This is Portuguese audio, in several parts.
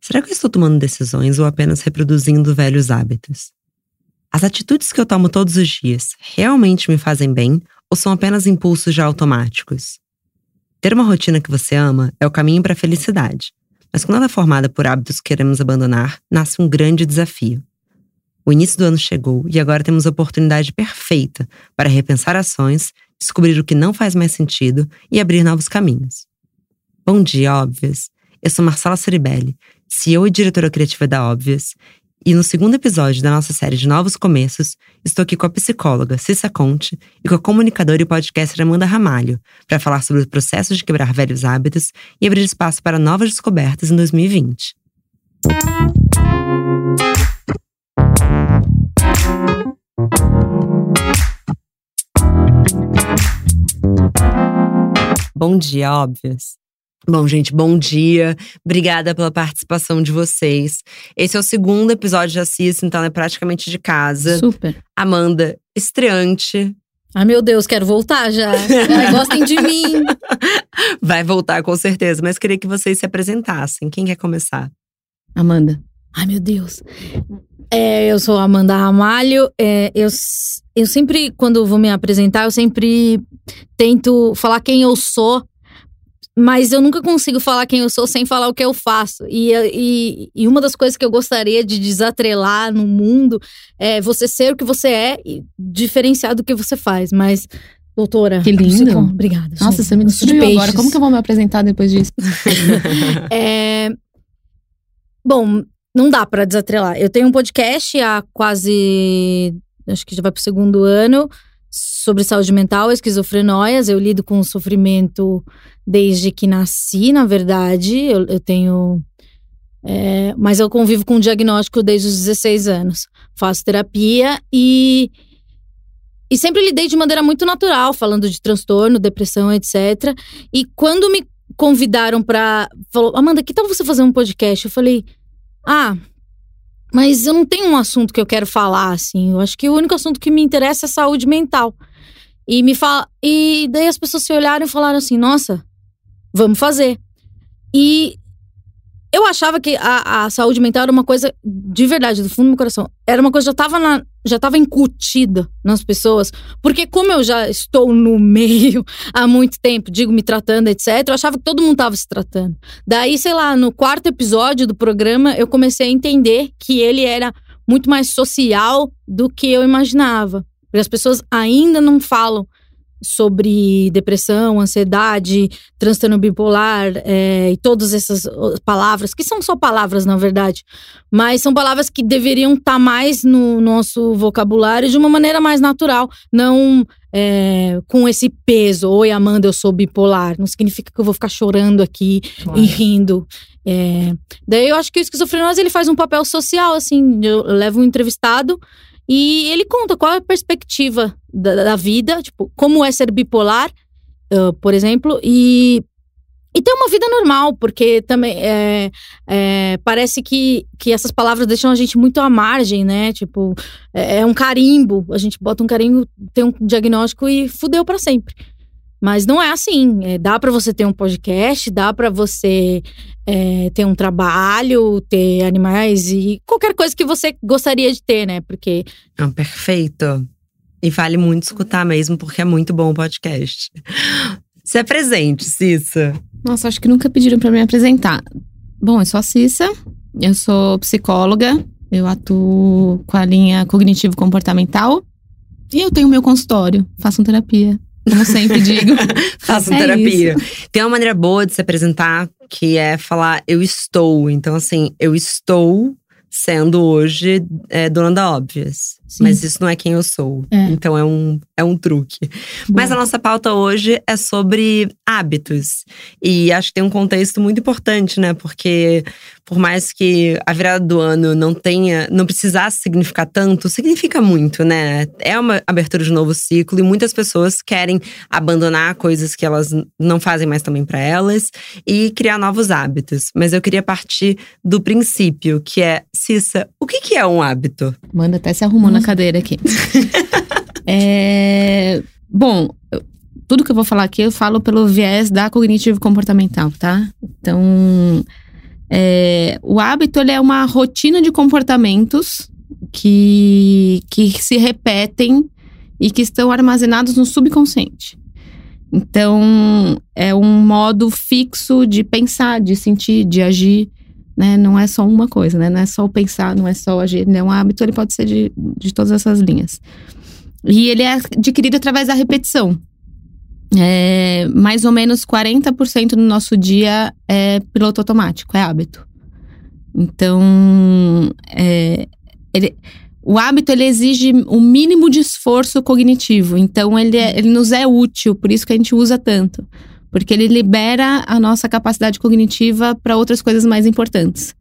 Será que eu estou tomando decisões ou apenas reproduzindo velhos hábitos? As atitudes que eu tomo todos os dias realmente me fazem bem ou são apenas impulsos já automáticos? Ter uma rotina que você ama é o caminho para a felicidade, mas quando ela é formada por hábitos que queremos abandonar, nasce um grande desafio. O início do ano chegou e agora temos a oportunidade perfeita para repensar ações, descobrir o que não faz mais sentido e abrir novos caminhos. Bom dia, óbvias! Eu sou Marcela Ceribelli, CEO e diretora criativa da Óbvias, e no segundo episódio da nossa série de Novos Começos, estou aqui com a psicóloga Cissa Conte e com a comunicadora e podcaster Amanda Ramalho para falar sobre o processo de quebrar velhos hábitos e abrir espaço para novas descobertas em 2020. Bom dia, óbvios. Bom, gente, bom dia. Obrigada pela participação de vocês. Esse é o segundo episódio de Assis, então é praticamente de casa. Super. Amanda, estreante. Ai, meu Deus, quero voltar já. Ai, gostem de mim. Vai voltar com certeza, mas queria que vocês se apresentassem. Quem quer começar? Amanda. Ai, meu Deus. É, eu sou Amanda Ramalho. É, eu, eu sempre, quando vou me apresentar, eu sempre tento falar quem eu sou mas eu nunca consigo falar quem eu sou sem falar o que eu faço. E, e, e, uma das coisas que eu gostaria de desatrelar no mundo é você ser o que você é e diferenciar do que você faz. Mas, doutora. Que lindo. obrigada. Nossa, você me destruiu agora. Como que eu vou me apresentar depois disso? é, bom, não dá para desatrelar. Eu tenho um podcast há quase. Acho que já vai pro segundo ano sobre saúde mental, esquizofrenóias. Eu lido com o sofrimento desde que nasci, na verdade. Eu, eu tenho. É, mas eu convivo com o diagnóstico desde os 16 anos. Faço terapia e. E sempre lidei de maneira muito natural, falando de transtorno, depressão, etc. E quando me convidaram para. Falou, Amanda, que tal você fazer um podcast? Eu falei, ah, mas eu não tenho um assunto que eu quero falar, assim. Eu acho que o único assunto que me interessa é saúde mental. E me fala. E daí as pessoas se olharam e falaram assim: nossa, vamos fazer. E eu achava que a, a, saúde mental era uma coisa, de verdade, do fundo do meu coração, era uma coisa que já estava na, já estava incutida nas pessoas. Porque como eu já estou no meio há muito tempo, digo, me tratando, etc., eu achava que todo mundo estava se tratando. Daí, sei lá, no quarto episódio do programa, eu comecei a entender que ele era muito mais social do que eu imaginava. Porque as pessoas ainda não falam sobre depressão, ansiedade, transtorno bipolar é, e todas essas palavras, que são só palavras na verdade, mas são palavras que deveriam estar tá mais no nosso vocabulário de uma maneira mais natural, não é, com esse peso. Oi, Amanda, eu sou bipolar. Não significa que eu vou ficar chorando aqui claro. e rindo. É, daí eu acho que o esquizofrenose ele faz um papel social, assim. Eu levo um entrevistado e ele conta qual é a perspectiva da, da vida, tipo, como é ser bipolar, uh, por exemplo, e, e ter uma vida normal, porque também é, é, parece que, que essas palavras deixam a gente muito à margem, né? Tipo, é, é um carimbo, a gente bota um carimbo, tem um diagnóstico e fudeu para sempre. Mas não é assim. É, dá para você ter um podcast, dá para você é, ter um trabalho, ter animais e qualquer coisa que você gostaria de ter, né? Porque. Ah, perfeito. E vale muito escutar mesmo, porque é muito bom o podcast. Se apresente, Cissa. Nossa, acho que nunca pediram para me apresentar. Bom, eu sou a Cissa, eu sou psicóloga, eu atuo com a linha cognitivo-comportamental e eu tenho meu consultório, faço terapia como sempre digo. Façam é terapia. Isso. Tem uma maneira boa de se apresentar que é falar eu estou. Então, assim, eu estou sendo hoje é, dona da óbvias. Sim. Mas isso não é quem eu sou. É. Então é um, é um truque. Mas a nossa pauta hoje é sobre hábitos. E acho que tem um contexto muito importante, né? Porque por mais que a virada do ano não tenha, não precisasse significar tanto, significa muito, né? É uma abertura de novo ciclo e muitas pessoas querem abandonar coisas que elas não fazem mais também para elas e criar novos hábitos. Mas eu queria partir do princípio, que é, Cissa, o que, que é um hábito? Manda até se arrumou na cadeira aqui. é, bom, tudo que eu vou falar aqui eu falo pelo viés da cognitivo comportamental, tá? Então, É, o hábito ele é uma rotina de comportamentos que, que se repetem e que estão armazenados no subconsciente. Então, é um modo fixo de pensar, de sentir, de agir. Né? Não é só uma coisa, né? Não é só o pensar, não é só agir. É um hábito, ele pode ser de, de todas essas linhas. E ele é adquirido através da repetição. É, mais ou menos 40% do nosso dia é piloto automático, é hábito. Então, é, ele, o hábito ele exige o mínimo de esforço cognitivo. Então, ele, é, ele nos é útil, por isso que a gente usa tanto. Porque ele libera a nossa capacidade cognitiva para outras coisas mais importantes.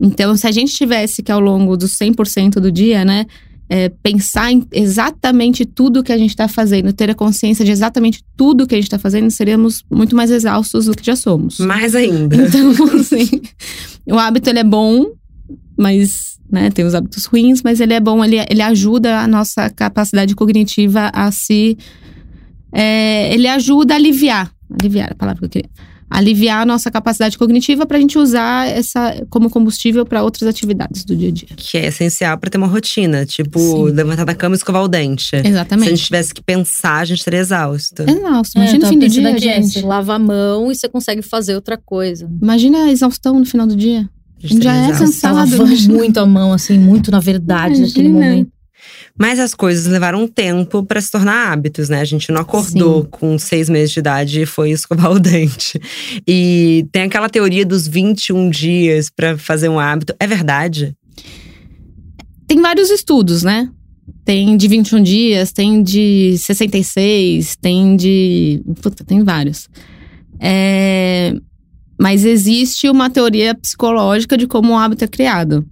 Então, se a gente tivesse que ao longo dos 100% do dia, né, é, pensar em exatamente tudo que a gente está fazendo, ter a consciência de exatamente tudo que a gente está fazendo, seríamos muito mais exaustos do que já somos. Mais ainda. Então, assim, o hábito ele é bom, mas né, tem os hábitos ruins, mas ele é bom, ele, ele ajuda a nossa capacidade cognitiva a se. É, ele ajuda a aliviar. Aliviar a palavra que eu queria aliviar a nossa capacidade cognitiva para a gente usar essa como combustível para outras atividades do dia a dia. Que é essencial para ter uma rotina, tipo Sim. levantar da cama e escovar o dente. Exatamente. Se a gente tivesse que pensar, a gente estaria exausto. Exausto. Imagina é, o fim do dia, aqui, gente. Você lava a mão e você consegue fazer outra coisa. Imagina a exaustão no final do dia. A gente já é cansado. Lavando muito a mão, assim, muito na verdade, Imagina. naquele momento. Mas as coisas levaram um tempo para se tornar hábitos, né? A gente não acordou Sim. com seis meses de idade e foi escovar o dente. E tem aquela teoria dos 21 dias para fazer um hábito. É verdade? Tem vários estudos, né? Tem de 21 dias, tem de 66, tem de. Puta, tem vários. É... Mas existe uma teoria psicológica de como o hábito é criado.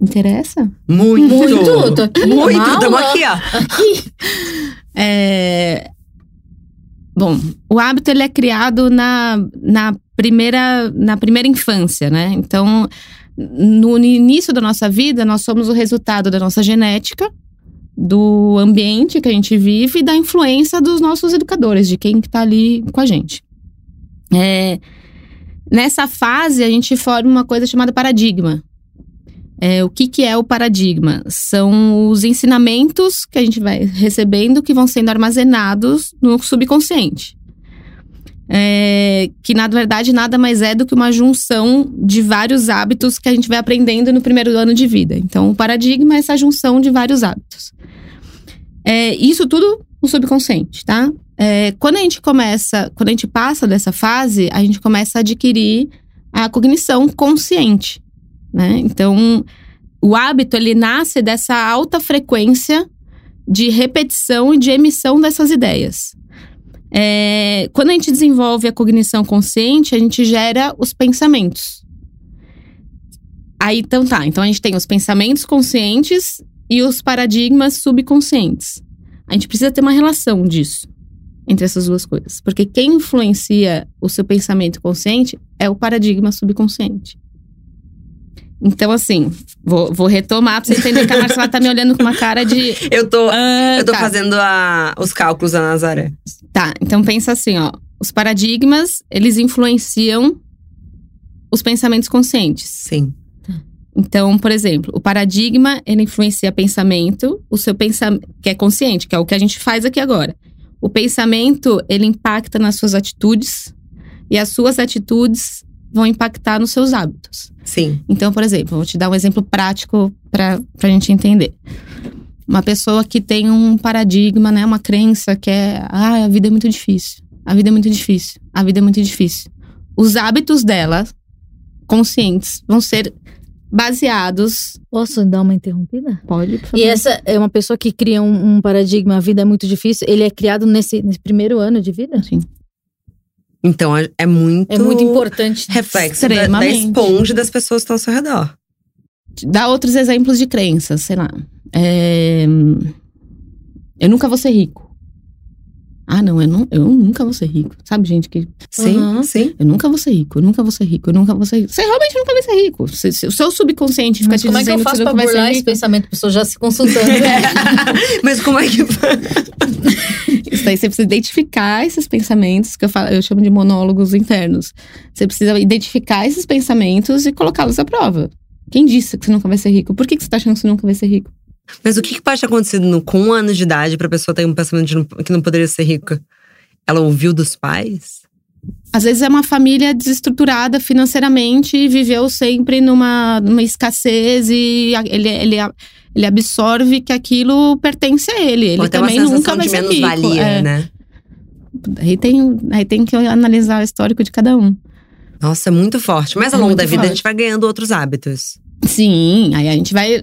Interessa? Muito! Muito! Tô aqui, Muito! Estamos aqui, ó. é... Bom, o hábito ele é criado na, na, primeira, na primeira infância, né? Então, no início da nossa vida, nós somos o resultado da nossa genética, do ambiente que a gente vive e da influência dos nossos educadores, de quem está ali com a gente. É, nessa fase, a gente forma uma coisa chamada paradigma, é, o que, que é o paradigma? São os ensinamentos que a gente vai recebendo que vão sendo armazenados no subconsciente. É, que na verdade nada mais é do que uma junção de vários hábitos que a gente vai aprendendo no primeiro ano de vida. Então, o paradigma é essa junção de vários hábitos. É, isso tudo no subconsciente, tá? É, quando a gente começa, quando a gente passa dessa fase, a gente começa a adquirir a cognição consciente. Né? Então, o hábito ele nasce dessa alta frequência de repetição e de emissão dessas ideias. É, quando a gente desenvolve a cognição consciente, a gente gera os pensamentos. Aí, então tá. Então a gente tem os pensamentos conscientes e os paradigmas subconscientes. A gente precisa ter uma relação disso entre essas duas coisas, porque quem influencia o seu pensamento consciente é o paradigma subconsciente. Então, assim, vou, vou retomar pra você entender que a Marcela tá me olhando com uma cara de. Eu tô, ah, eu tô tá. fazendo a, os cálculos da Nazaré. Tá, então pensa assim, ó. Os paradigmas, eles influenciam os pensamentos conscientes. Sim. Então, por exemplo, o paradigma, ele influencia pensamento, o seu pensamento, que é consciente, que é o que a gente faz aqui agora. O pensamento, ele impacta nas suas atitudes, e as suas atitudes vão impactar nos seus hábitos. Sim. Então, por exemplo, vou te dar um exemplo prático para a gente entender. Uma pessoa que tem um paradigma, né, uma crença que é, ah, a vida é muito difícil. A vida é muito difícil. A vida é muito difícil. Os hábitos dela, conscientes, vão ser baseados. Posso dar uma interrompida? Pode, por favor. E essa é uma pessoa que cria um, um paradigma, a vida é muito difícil. Ele é criado nesse, nesse primeiro ano de vida? Sim. Então é, é muito. É muito importante. Reflexo da, da esponja das pessoas que estão ao seu redor. Dá outros exemplos de crenças, sei lá. É... Eu nunca vou ser rico. Ah, não eu, não, eu nunca vou ser rico. Sabe, gente que. Sim, uhum. sim. Eu nunca vou ser rico, eu nunca vou ser rico, eu nunca vou ser rico. Você realmente nunca vai ser rico. o seu subconsciente fica Mas te como dizendo é que eu faço que pra burlar esse pensamento? A pessoa já se consultando. Mas como é que. Daí você precisa identificar esses pensamentos, que eu, falo, eu chamo de monólogos internos. Você precisa identificar esses pensamentos e colocá-los à prova. Quem disse que você nunca vai ser rico? Por que, que você tá achando que você nunca vai ser rico? Mas o que, que pode ter acontecido com um ano de idade pra pessoa ter um pensamento não- que não poderia ser rica? Ela ouviu dos pais? Às vezes é uma família desestruturada financeiramente e viveu sempre numa, numa escassez e a- ele, ele, ele absorve que aquilo pertence a ele. Ele uma também nunca vai de ser menos rico. valia, é. né? Aí, tem, aí tem que analisar o histórico de cada um. Nossa, é muito forte. Mas ao É longo muito da vida a forte. gente vai ganhando outros hábitos. Sim, aí a gente vai.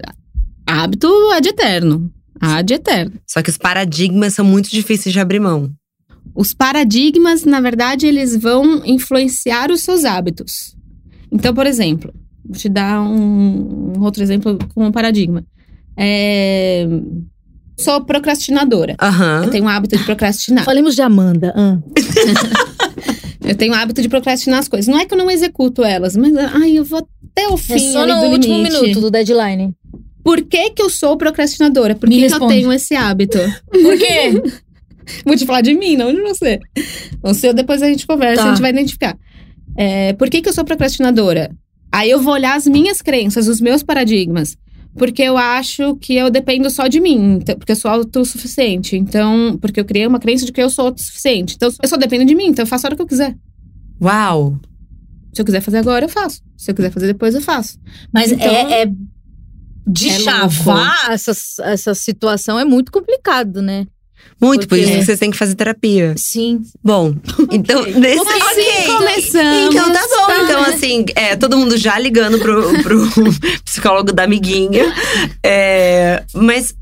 Hábito é de eterno. Há de eterno. Só que os paradigmas são muito difíceis de abrir mão. Os paradigmas, na verdade, eles vão influenciar os seus hábitos. Então, por exemplo, vou te dar um, um outro exemplo com um paradigma. É, Sou procrastinadora. Aham. Eu tenho o hábito de procrastinar. Falemos de Amanda. ah. Eu tenho o hábito de procrastinar as coisas. Não é que eu não executo elas, mas ai, eu vou até o fim É só no do último limite. minuto do deadline. Por que, que eu sou procrastinadora? Por que, que eu tenho esse hábito? Por quê? Vou te falar de mim, não de você. Você, depois a gente conversa, Tá. a gente vai identificar. É, por que, que eu sou procrastinadora? Aí eu vou olhar as minhas crenças, os meus paradigmas. Porque eu acho que eu dependo só de mim, então- porque eu sou autossuficiente. Então, porque eu criei uma crença de que eu sou autossuficiente. Então, eu só dependo de mim, então eu faço a hora que eu quiser. Uau! Se eu quiser fazer agora, eu faço. Se eu quiser fazer depois, eu faço. Mas Então, é, é de é chavar essa, essa situação é muito complicado, né? Muito, por isso que vocês têm que fazer terapia. Sim. Bom, então, nesse. Assim começamos. Então tá bom. Então, assim, é, todo mundo já ligando pro, pro psicólogo da amiguinha. É, mas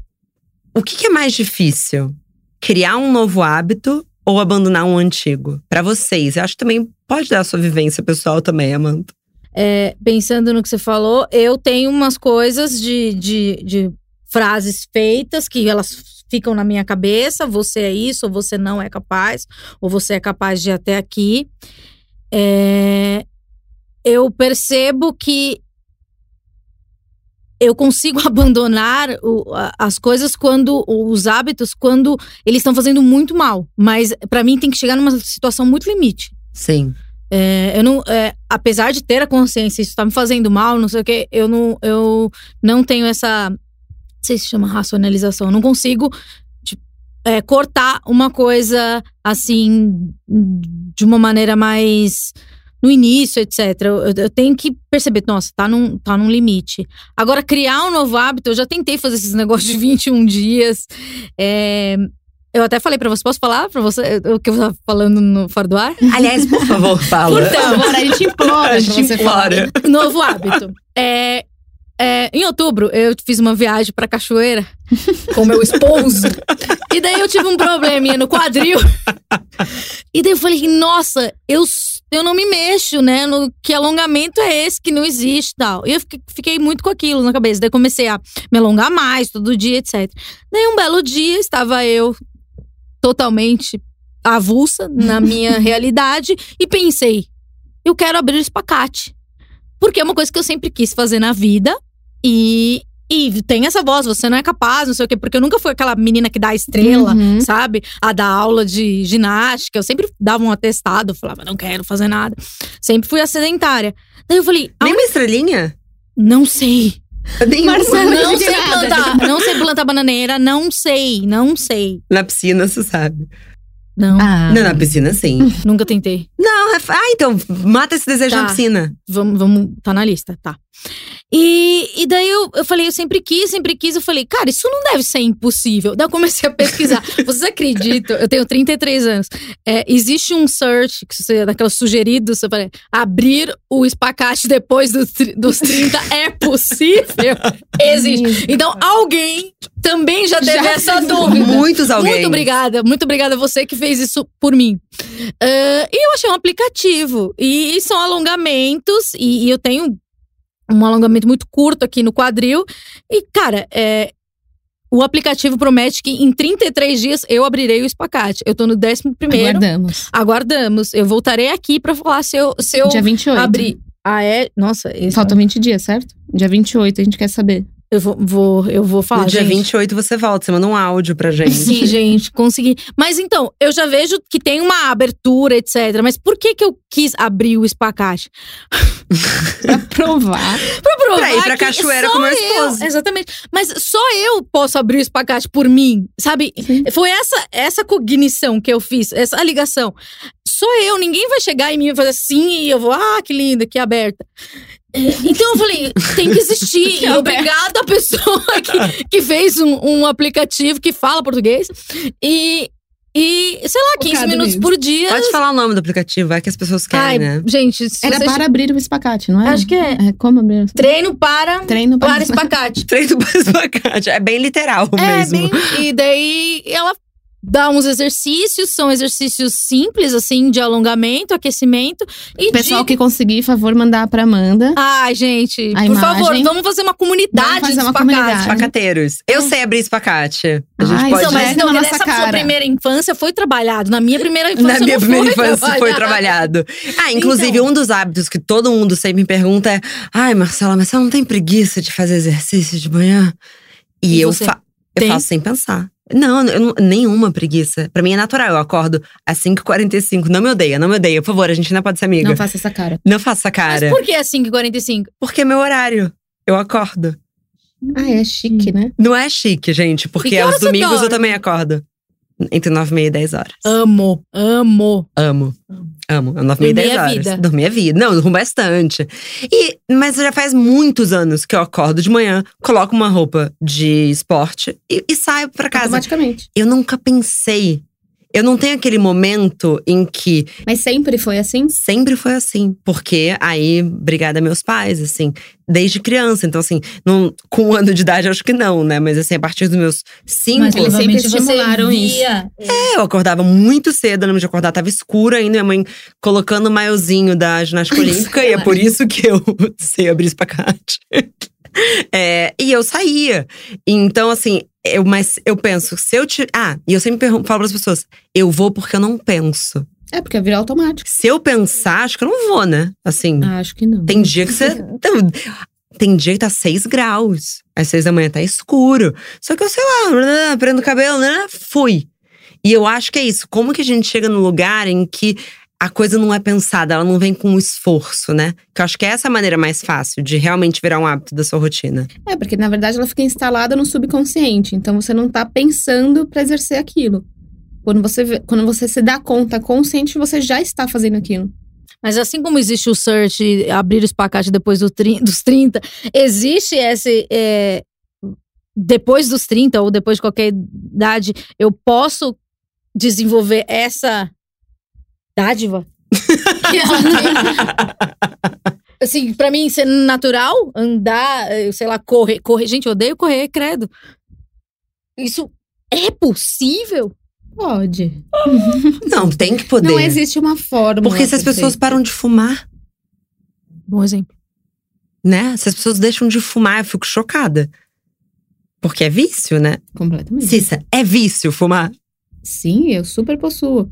o que, que é mais difícil? Criar um novo hábito ou abandonar um antigo? Pra vocês. Eu acho que também pode dar a sua vivência pessoal também, Amanda. É, pensando no que você falou, eu tenho umas coisas de, de, de frases feitas que elas ficam na minha cabeça. Você é isso, ou você não é capaz, ou você é capaz de ir até aqui. É, eu percebo que eu consigo abandonar o- as coisas quando os hábitos quando eles estão fazendo muito mal, mas pra mim tem que chegar numa situação muito limite. Sim. É, eu não, é, apesar de ter a consciência, isso tá me fazendo mal, não sei o que, eu não, eu não tenho essa, sei se chama racionalização, eu não consigo tipo, é, cortar uma coisa assim de uma maneira mais no início, etc. Eu, eu- tenho que perceber, nossa, tá num, tá num limite. Agora, criar um novo hábito, eu já tentei fazer esses negócios de 21 dias. É, eu até falei pra você, posso falar pra você o que eu tava falando no Fora do Ar? Aliás, por favor, fala. Por favor, a gente implora a gente implora. Novo hábito. É, é, em outubro, eu fiz uma viagem pra cachoeira com meu esposo. e daí eu tive um probleminha no quadril. E daí eu falei, nossa, eu, eu não me mexo, né? No, que alongamento é esse que não existe e tal. E eu fiquei, fiquei muito com aquilo na cabeça. Daí comecei a me alongar mais todo dia, etc. Daí um belo dia estava eu totalmente avulsa na minha realidade e pensei, eu quero abrir o espacate. Porque é uma coisa que eu sempre quis fazer na vida e, e tem essa voz, você não é capaz, não sei o quê, porque eu nunca fui aquela menina que dá a estrela, Uhum. sabe? A dar aula de ginástica, eu sempre dava um atestado, falava, não quero fazer nada. Sempre fui a sedentária. Daí eu falei, Nem uma estrelinha? não sei. Nem Marcelo, uma. Não sei plantar, não sei plantar bananeira, não sei, não sei. Na piscina, você sabe. Não, Ah. Não, na piscina, sim. nunca tentei. Não, ah, então, mata esse desejo Tá. na piscina. Vamos, vamos, tá na lista, tá. E, e daí eu, eu falei, eu sempre quis, sempre quis. Eu falei, cara, isso não deve ser impossível. Daí eu comecei a pesquisar. Vocês acreditam? Eu tenho 33 anos. É, existe um search, que você, daqueles sugeridos, você fala, abrir o espacate depois dos, dos 30 é possível? Existe. Então alguém também já teve essa dúvida. Muitos alguém. Muito obrigada, muito obrigada a você que fez isso por mim. Ah, e eu achei um aplicativo. E, são alongamentos, e, e eu tenho um alongamento muito curto aqui no quadril. E, cara, é, o aplicativo promete que em 33 dias eu abrirei o espacate. Eu tô no 11 primeiro. Aguardamos. Aguardamos. Eu voltarei aqui pra falar se eu, se eu Dia 28. abrir. Ah, é? Nossa, esse Faltam 20 dias, certo? Dia 28, a gente quer saber. Eu vou, vou- eu vou falar, no dia gente. 28 você volta, você manda um áudio pra gente. Sim, gente, consegui. Mas então, eu já vejo que tem uma abertura, etc. Mas por que que eu quis abrir o espacate? Pra provar. Pra provar Pra ir pra que cachoeira com meu eu- esposo. exatamente. Mas só eu posso abrir o espacate por mim, sabe? Sim. Foi essa, essa cognição que eu fiz, essa ligação. Só eu, ninguém vai chegar em mim e fazer assim e eu vou, ah, que linda, que aberta. É, Então eu falei, tem que existir. Que obrigada à pessoa que, que fez um, um aplicativo que fala português. E, e sei lá, 15 Focado minutos por dia. Pode falar o nome do aplicativo, vai que as pessoas querem, Ai, né? gente, Era vocês- para abrir o espacate, não é? Acho que é. É como abrir o treino para, treino para, para espacate. Treino para espacate. É bem literal É, mesmo. bem. E daí ela dá uns exercícios, são exercícios simples, assim, de alongamento, aquecimento. E Pessoal de... que conseguir, favor, mandar pra Amanda. Ai, gente, A por imagem. favor, vamos fazer uma comunidade Vamos fazer de uma espacate. comunidade. Espacateiros. Eu sei abrir espacate. A gente Ai, pode. Então, mas não, na nessa nossa sua cara. primeira infância foi trabalhado. Na minha primeira infância Na minha não primeira foi infância foi trabalhado. Ah, inclusive, Então. um dos hábitos que todo mundo sempre me pergunta é: Ai, Marcela, mas você não tem preguiça de fazer exercício de manhã? E, E eu, fa- eu tem? faço sem pensar. Não, eu não- nenhuma preguiça. Pra mim é natural. Eu acordo às 5h45. Não me odeia, não me odeia. Por favor, a gente ainda pode ser amiga. Não Não, faça essa cara. faça essa Mas cara. por que é 5h45? Porque é meu horário. Eu acordo. Ah, é chique, né? Não é chique, gente, porque aos domingos eu também acordo. Entre 9 e meia e 10 horas. Amo, amo. Amo. Amo. 9 e meia 10 é horas. vida. Dormir é vida. Não, eu durmo bastante. E, mas já faz muitos anos que eu acordo de manhã, coloco uma roupa de esporte e, e saio pra casa. Automaticamente. Eu nunca pensei. Eu não tenho aquele momento em que Mas sempre foi assim? sempre foi assim. Porque aí, obrigada a meus pais, assim, desde criança. Então, assim, não, com um ano de idade, acho que não, né? Mas assim, a partir dos meus cinco. Mas eles sempre estimularam isso. via- É, eu acordava muito cedo, eu lembro de acordar, tava escuro ainda, minha mãe colocando o maiozinho da ginástica olímpica, e é por isso que eu sei abrir espacate. É, e eu saía. Então, assim, eu, mas eu penso, se eu te. Ah, e eu sempre pergunto, falo pras pessoas: eu vou porque eu não penso. É, porque é virar automático. Se eu pensar, acho que eu não vou, né? Assim, Ah, acho que não. tem dia que você. Tem, tem dia que tá 6 graus. Às 6 da manhã tá escuro. Só que eu, sei lá, prendo o cabelo, né? Fui. E eu acho que é isso. Como que a gente chega no lugar em que a coisa não é pensada, ela não vem com um esforço, né? Que eu acho que é essa a maneira mais fácil de realmente virar um hábito da sua rotina. É, porque na verdade ela fica instalada no subconsciente. Então você não tá pensando pra exercer aquilo. Quando você, vê- quando você se dá conta consciente, você já está fazendo aquilo. Mas assim como existe o search, abrir o espacate depois do dos 30, existe esse. é, depois dos 30 ou depois de qualquer idade, eu posso desenvolver essa dádiva? Assim, pra mim, ser natural, andar, eh, sei lá, correr. correr. Gente, eu odeio correr, credo. Isso é possível? Pode. Não, tem que poder. Não existe uma forma. Porque se as pessoas param de fumar, Bom exemplo. né? Se as pessoas deixam de fumar, eu fico chocada. Porque é vício, né? Completamente. Cissa, é vício fumar? Sim, eu super possuo.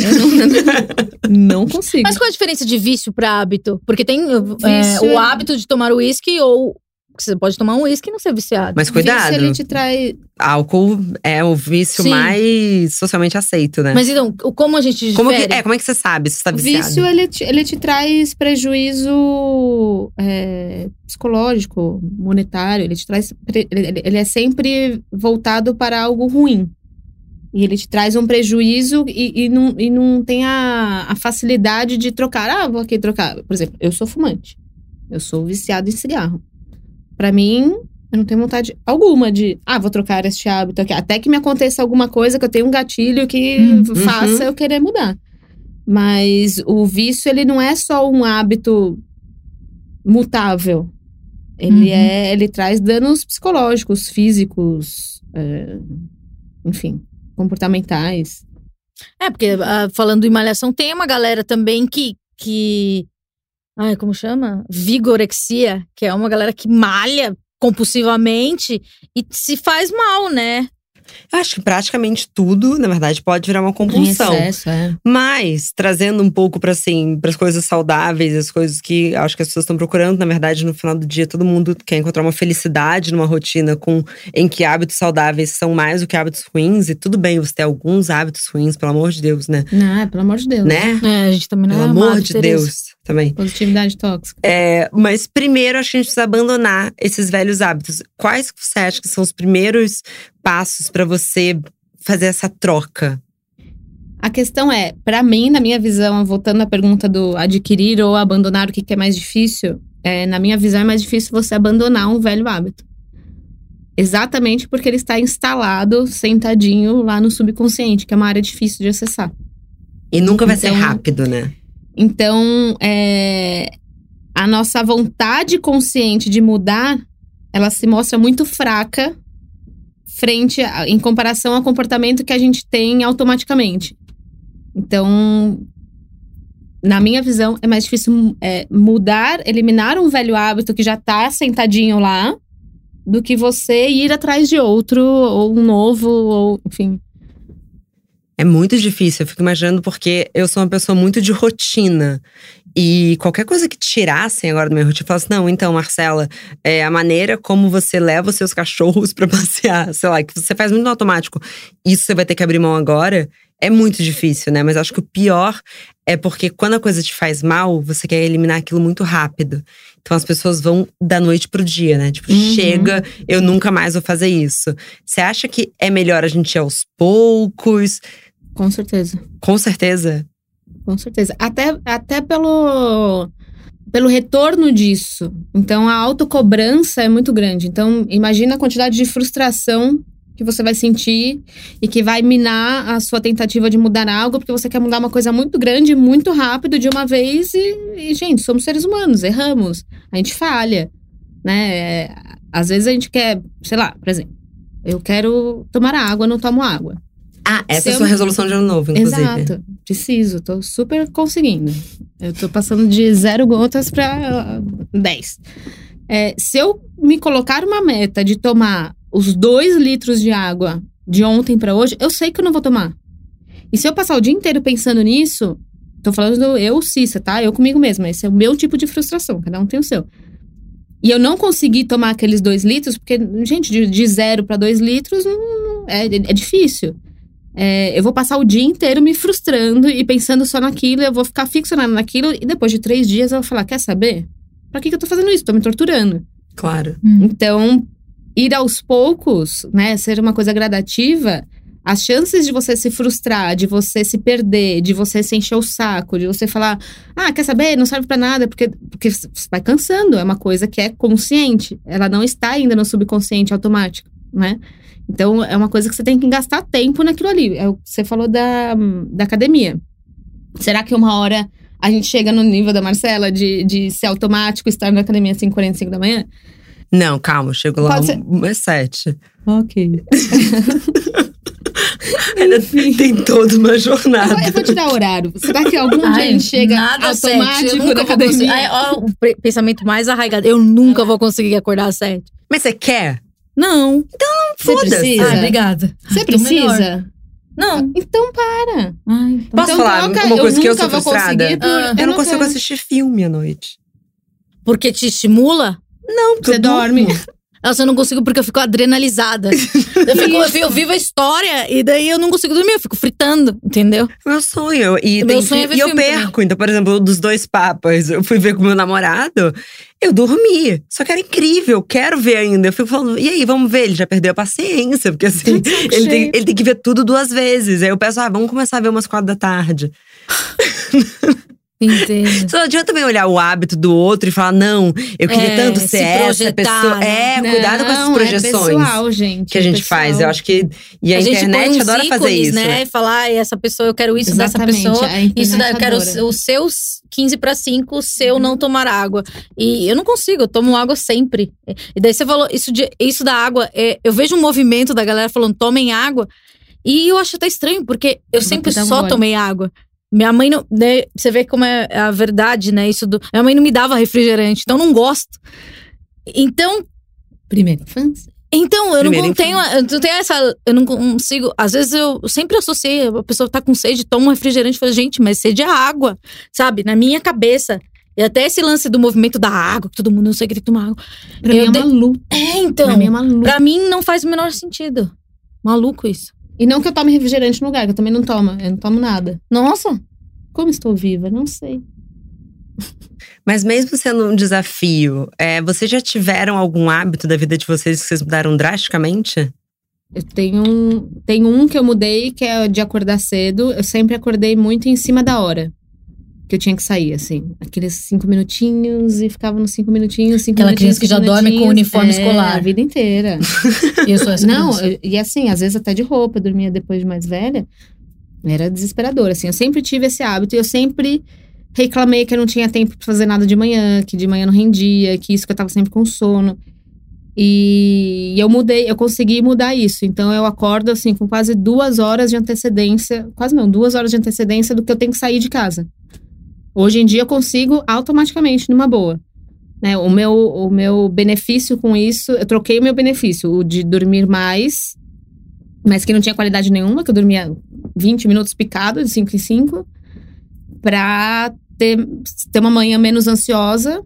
Eu não, não consigo. Mas qual a diferença de vício pra hábito? Porque tem é, o é- hábito de tomar uísque ou você pode tomar um uísque e não ser viciado. Mas cuidado. Vício, ele te traz. Álcool é o vício Sim. mais socialmente aceito, né? Mas então, como a gente como que, é, como é que você sabe se você tá viciado? Vício, ele te, ele te traz prejuízo é, psicológico, monetário. Ele te traz. Ele, ele é sempre voltado para algo ruim. E ele te traz um prejuízo e, e, não, e não tem a, a facilidade de trocar. Ah, vou aqui trocar. Por exemplo, eu sou fumante. Eu sou viciado em cigarro. Pra mim, eu não tenho vontade alguma de. Ah, vou trocar este hábito aqui. Até que me aconteça alguma coisa, que eu tenho um gatilho que Uhum. faça eu querer mudar. Mas o vício, ele não é só um hábito mutável. Ele Uhum. é, ele traz danos psicológicos, físicos, é, enfim, comportamentais. É, porque ah, falando em malhação, tem uma galera também que. que ai, como chama? Vigorexia, que é uma galera que malha compulsivamente e se faz mal, né? Eu acho que praticamente tudo, na verdade, pode virar uma compulsão. Excesso, é. Mas, trazendo um pouco para assim, as coisas saudáveis, as coisas que acho que as pessoas estão procurando, na verdade, no final do dia, todo mundo quer encontrar uma felicidade numa rotina com em que hábitos saudáveis são mais do que hábitos ruins. E tudo bem você ter alguns hábitos ruins, pelo amor de Deus, né? Não, é, pelo amor de Deus. Né? É, a gente também não Pelo é amor de Deus isso. também. Positividade tóxica. É, mas primeiro, acho que a gente precisa abandonar esses velhos hábitos. Quais que você acha que são os primeiros passos para você fazer essa troca? A questão é, pra mim, na minha visão, voltando à pergunta do adquirir ou abandonar, o que, que é mais difícil? É, na minha visão, é mais difícil você abandonar um velho hábito. Exatamente porque ele está instalado, sentadinho lá no subconsciente, que é uma área difícil de acessar. E nunca vai ser Então- rápido, né? Então, é, a nossa vontade consciente de mudar, ela se mostra muito fraca frente a- em comparação ao comportamento que a gente tem automaticamente. Então, na minha visão, é mais difícil é, mudar, eliminar um velho hábito que já tá sentadinho lá, do que você ir atrás de outro, ou um novo, ou enfim. É muito difícil, eu fico imaginando, porque eu sou uma pessoa muito de rotina. E qualquer coisa que tirassem agora do meu rotina, assim: não, então, Marcela, é a maneira como você leva os seus cachorros pra passear, sei lá, que você faz muito no automático. Isso você vai ter que abrir mão agora. É muito difícil, né? Mas acho que o pior é porque quando a coisa te faz mal, você quer eliminar aquilo muito rápido. Então as pessoas vão da noite pro dia, né? Tipo, Uhum. chega, eu nunca mais vou fazer isso. Você acha que é melhor a gente ir aos poucos? Com certeza. Com certeza. Com certeza. Até, até pelo, pelo retorno disso. Então, a autocobrança é muito grande. Então, imagina a quantidade de frustração que você vai sentir e que vai minar a sua tentativa de mudar algo, porque você quer mudar uma coisa muito grande, muito rápido, de uma vez. E, e, gente, somos seres humanos, erramos. A gente falha. Né? É, Às vezes a gente quer, sei lá, por exemplo, eu quero tomar água, não tomo água. Ah, essa é a eu- sua resolução de ano novo, inclusive. Exato. Preciso, tô super conseguindo. Eu tô passando de zero gotas pra 10. É, se eu me colocar uma meta de tomar os dois litros de água de ontem pra hoje, eu sei que eu não vou tomar. E se eu passar o dia inteiro pensando nisso, tô falando do eu, Cissa, tá? Eu comigo mesma. Esse é o meu tipo de frustração, cada um tem o seu. E eu não consegui tomar aqueles dois litros, porque, gente, de, de zero pra dois litros não- é, é difícil. É, eu vou passar o dia inteiro me frustrando e pensando só naquilo, eu vou ficar ficcionando naquilo, e depois de três dias eu vou falar: quer saber? Pra que, que eu tô fazendo isso? Tô me torturando. Claro. Então, ir aos poucos, né, ser uma coisa gradativa, as chances de você se frustrar, de você se perder, de você se encher o saco, de você falar, ah, quer saber? Não serve pra nada, porque, porque você vai cansando. É uma coisa que é consciente. Ela não está ainda no subconsciente automático, né? Então, é uma coisa que você tem que gastar tempo naquilo ali. É o que você falou da, da academia. Será que uma hora a gente chega no nível da Marcela de, de ser automático, estar na academia às 5h45 da manhã? Não, calma, chego lá ser. um, é sete. Ok. Ainda tem toda uma jornada. Eu vou te dar horário. Será que algum dia a Ai, gente chega automático na academia? Ai, ó, o pensamento mais arraigado. Eu nunca vou conseguir acordar às sete. Mas você quer? Não. Você Foda-se. precisa? Ah, obrigada. Você Então, melhor. precisa? Não. Então para. Ai, então- Posso então falar troca, uma coisa que eu sou vou frustrada? conseguir por- Ah, Eu, não consigo quero. assistir filme à noite. Porque te estimula? Não, porque Você eu durmo. dorme. Nossa, eu não consigo porque eu fico adrenalizada. eu, fico, eu, eu vivo a história e daí eu não consigo dormir, eu fico fritando, entendeu? Meu sonho. E, Meu sonho é que- e eu perco. Então, por exemplo, dos dois papas, eu fui ver com meu namorado, eu dormi. Só que era incrível, eu quero ver ainda. Eu fico falando, e aí, vamos ver? Ele já perdeu a paciência, porque assim, ele tem, ele tem que ver tudo duas vezes. Aí eu peço, ah, vamos começar a ver umas quatro da tarde. Entendo. Só não adianta também olhar o hábito do outro e falar, não, eu queria É, tanto se ser essa projetar, pessoa. né? É, cuidado com essas Não, projeções É pessoal, gente. que a é gente pessoal. faz. Eu acho que. E a, gente põe internet adora fazer ícones, isso. né? E falar, "Ai, essa pessoa, eu quero isso Exatamente, dessa pessoa. a Isso daí, eu quero os, seus 15 para 5 se eu não tomar água. E eu não consigo, eu tomo água sempre. E daí você falou, isso, de, isso da água, é, eu vejo um movimento da galera falando, tomem água. E eu acho até estranho, porque eu Vou sempre um só gole. tomei água. Minha mãe não. né, você vê como é a verdade, né? Isso do. Minha mãe não me dava refrigerante, então eu não gosto. Então, Primeira infância. Então, eu Primeira não tenho, eu não tenho essa. Eu não consigo. Às vezes eu sempre associei, a pessoa tá com sede, toma um refrigerante e fala, gente, mas sede é água, sabe? Na minha cabeça. E até esse lance do movimento da água, que todo mundo não sei que tem que tomar água. Pra Eu mim é de- uma luta. É, então. Pra mim é. Pra mim não faz o menor sentido. Maluco isso. E não que eu tome refrigerante no lugar, que eu também não tomo. Eu não tomo nada. Nossa. Como estou viva? Não sei. Mas mesmo sendo um desafio, é, vocês já tiveram algum hábito da vida de vocês que vocês mudaram drasticamente? Eu tenho um, tenho um que eu mudei, que é de acordar cedo. Eu sempre acordei muito em cima da hora. Que eu tinha que sair, assim. Aqueles cinco minutinhos e ficava nos cinco minutinhos, cinco Aquela minutinhos, criança que já dorme com o uniforme É, escolar. A vida inteira. Eu sou essa Não, eu- e assim, às vezes até de roupa, eu dormia depois de mais velha. Era desesperador, assim. Eu sempre tive esse hábito e eu sempre reclamei que eu não tinha tempo pra fazer nada de manhã, que de manhã não rendia, que isso que eu tava sempre com sono. E eu mudei, eu consegui mudar isso. Então eu acordo, assim, com quase duas horas de antecedência, quase não, duas horas de antecedência do que eu tenho que sair de casa. Hoje em dia eu consigo automaticamente, numa boa. Né, o, meu, o meu benefício com isso, eu troquei o meu benefício, o de dormir mais, mas que não tinha qualidade nenhuma, que eu dormia 20 minutos picado, de 5 em 5, pra ter, ter uma manhã menos ansiosa,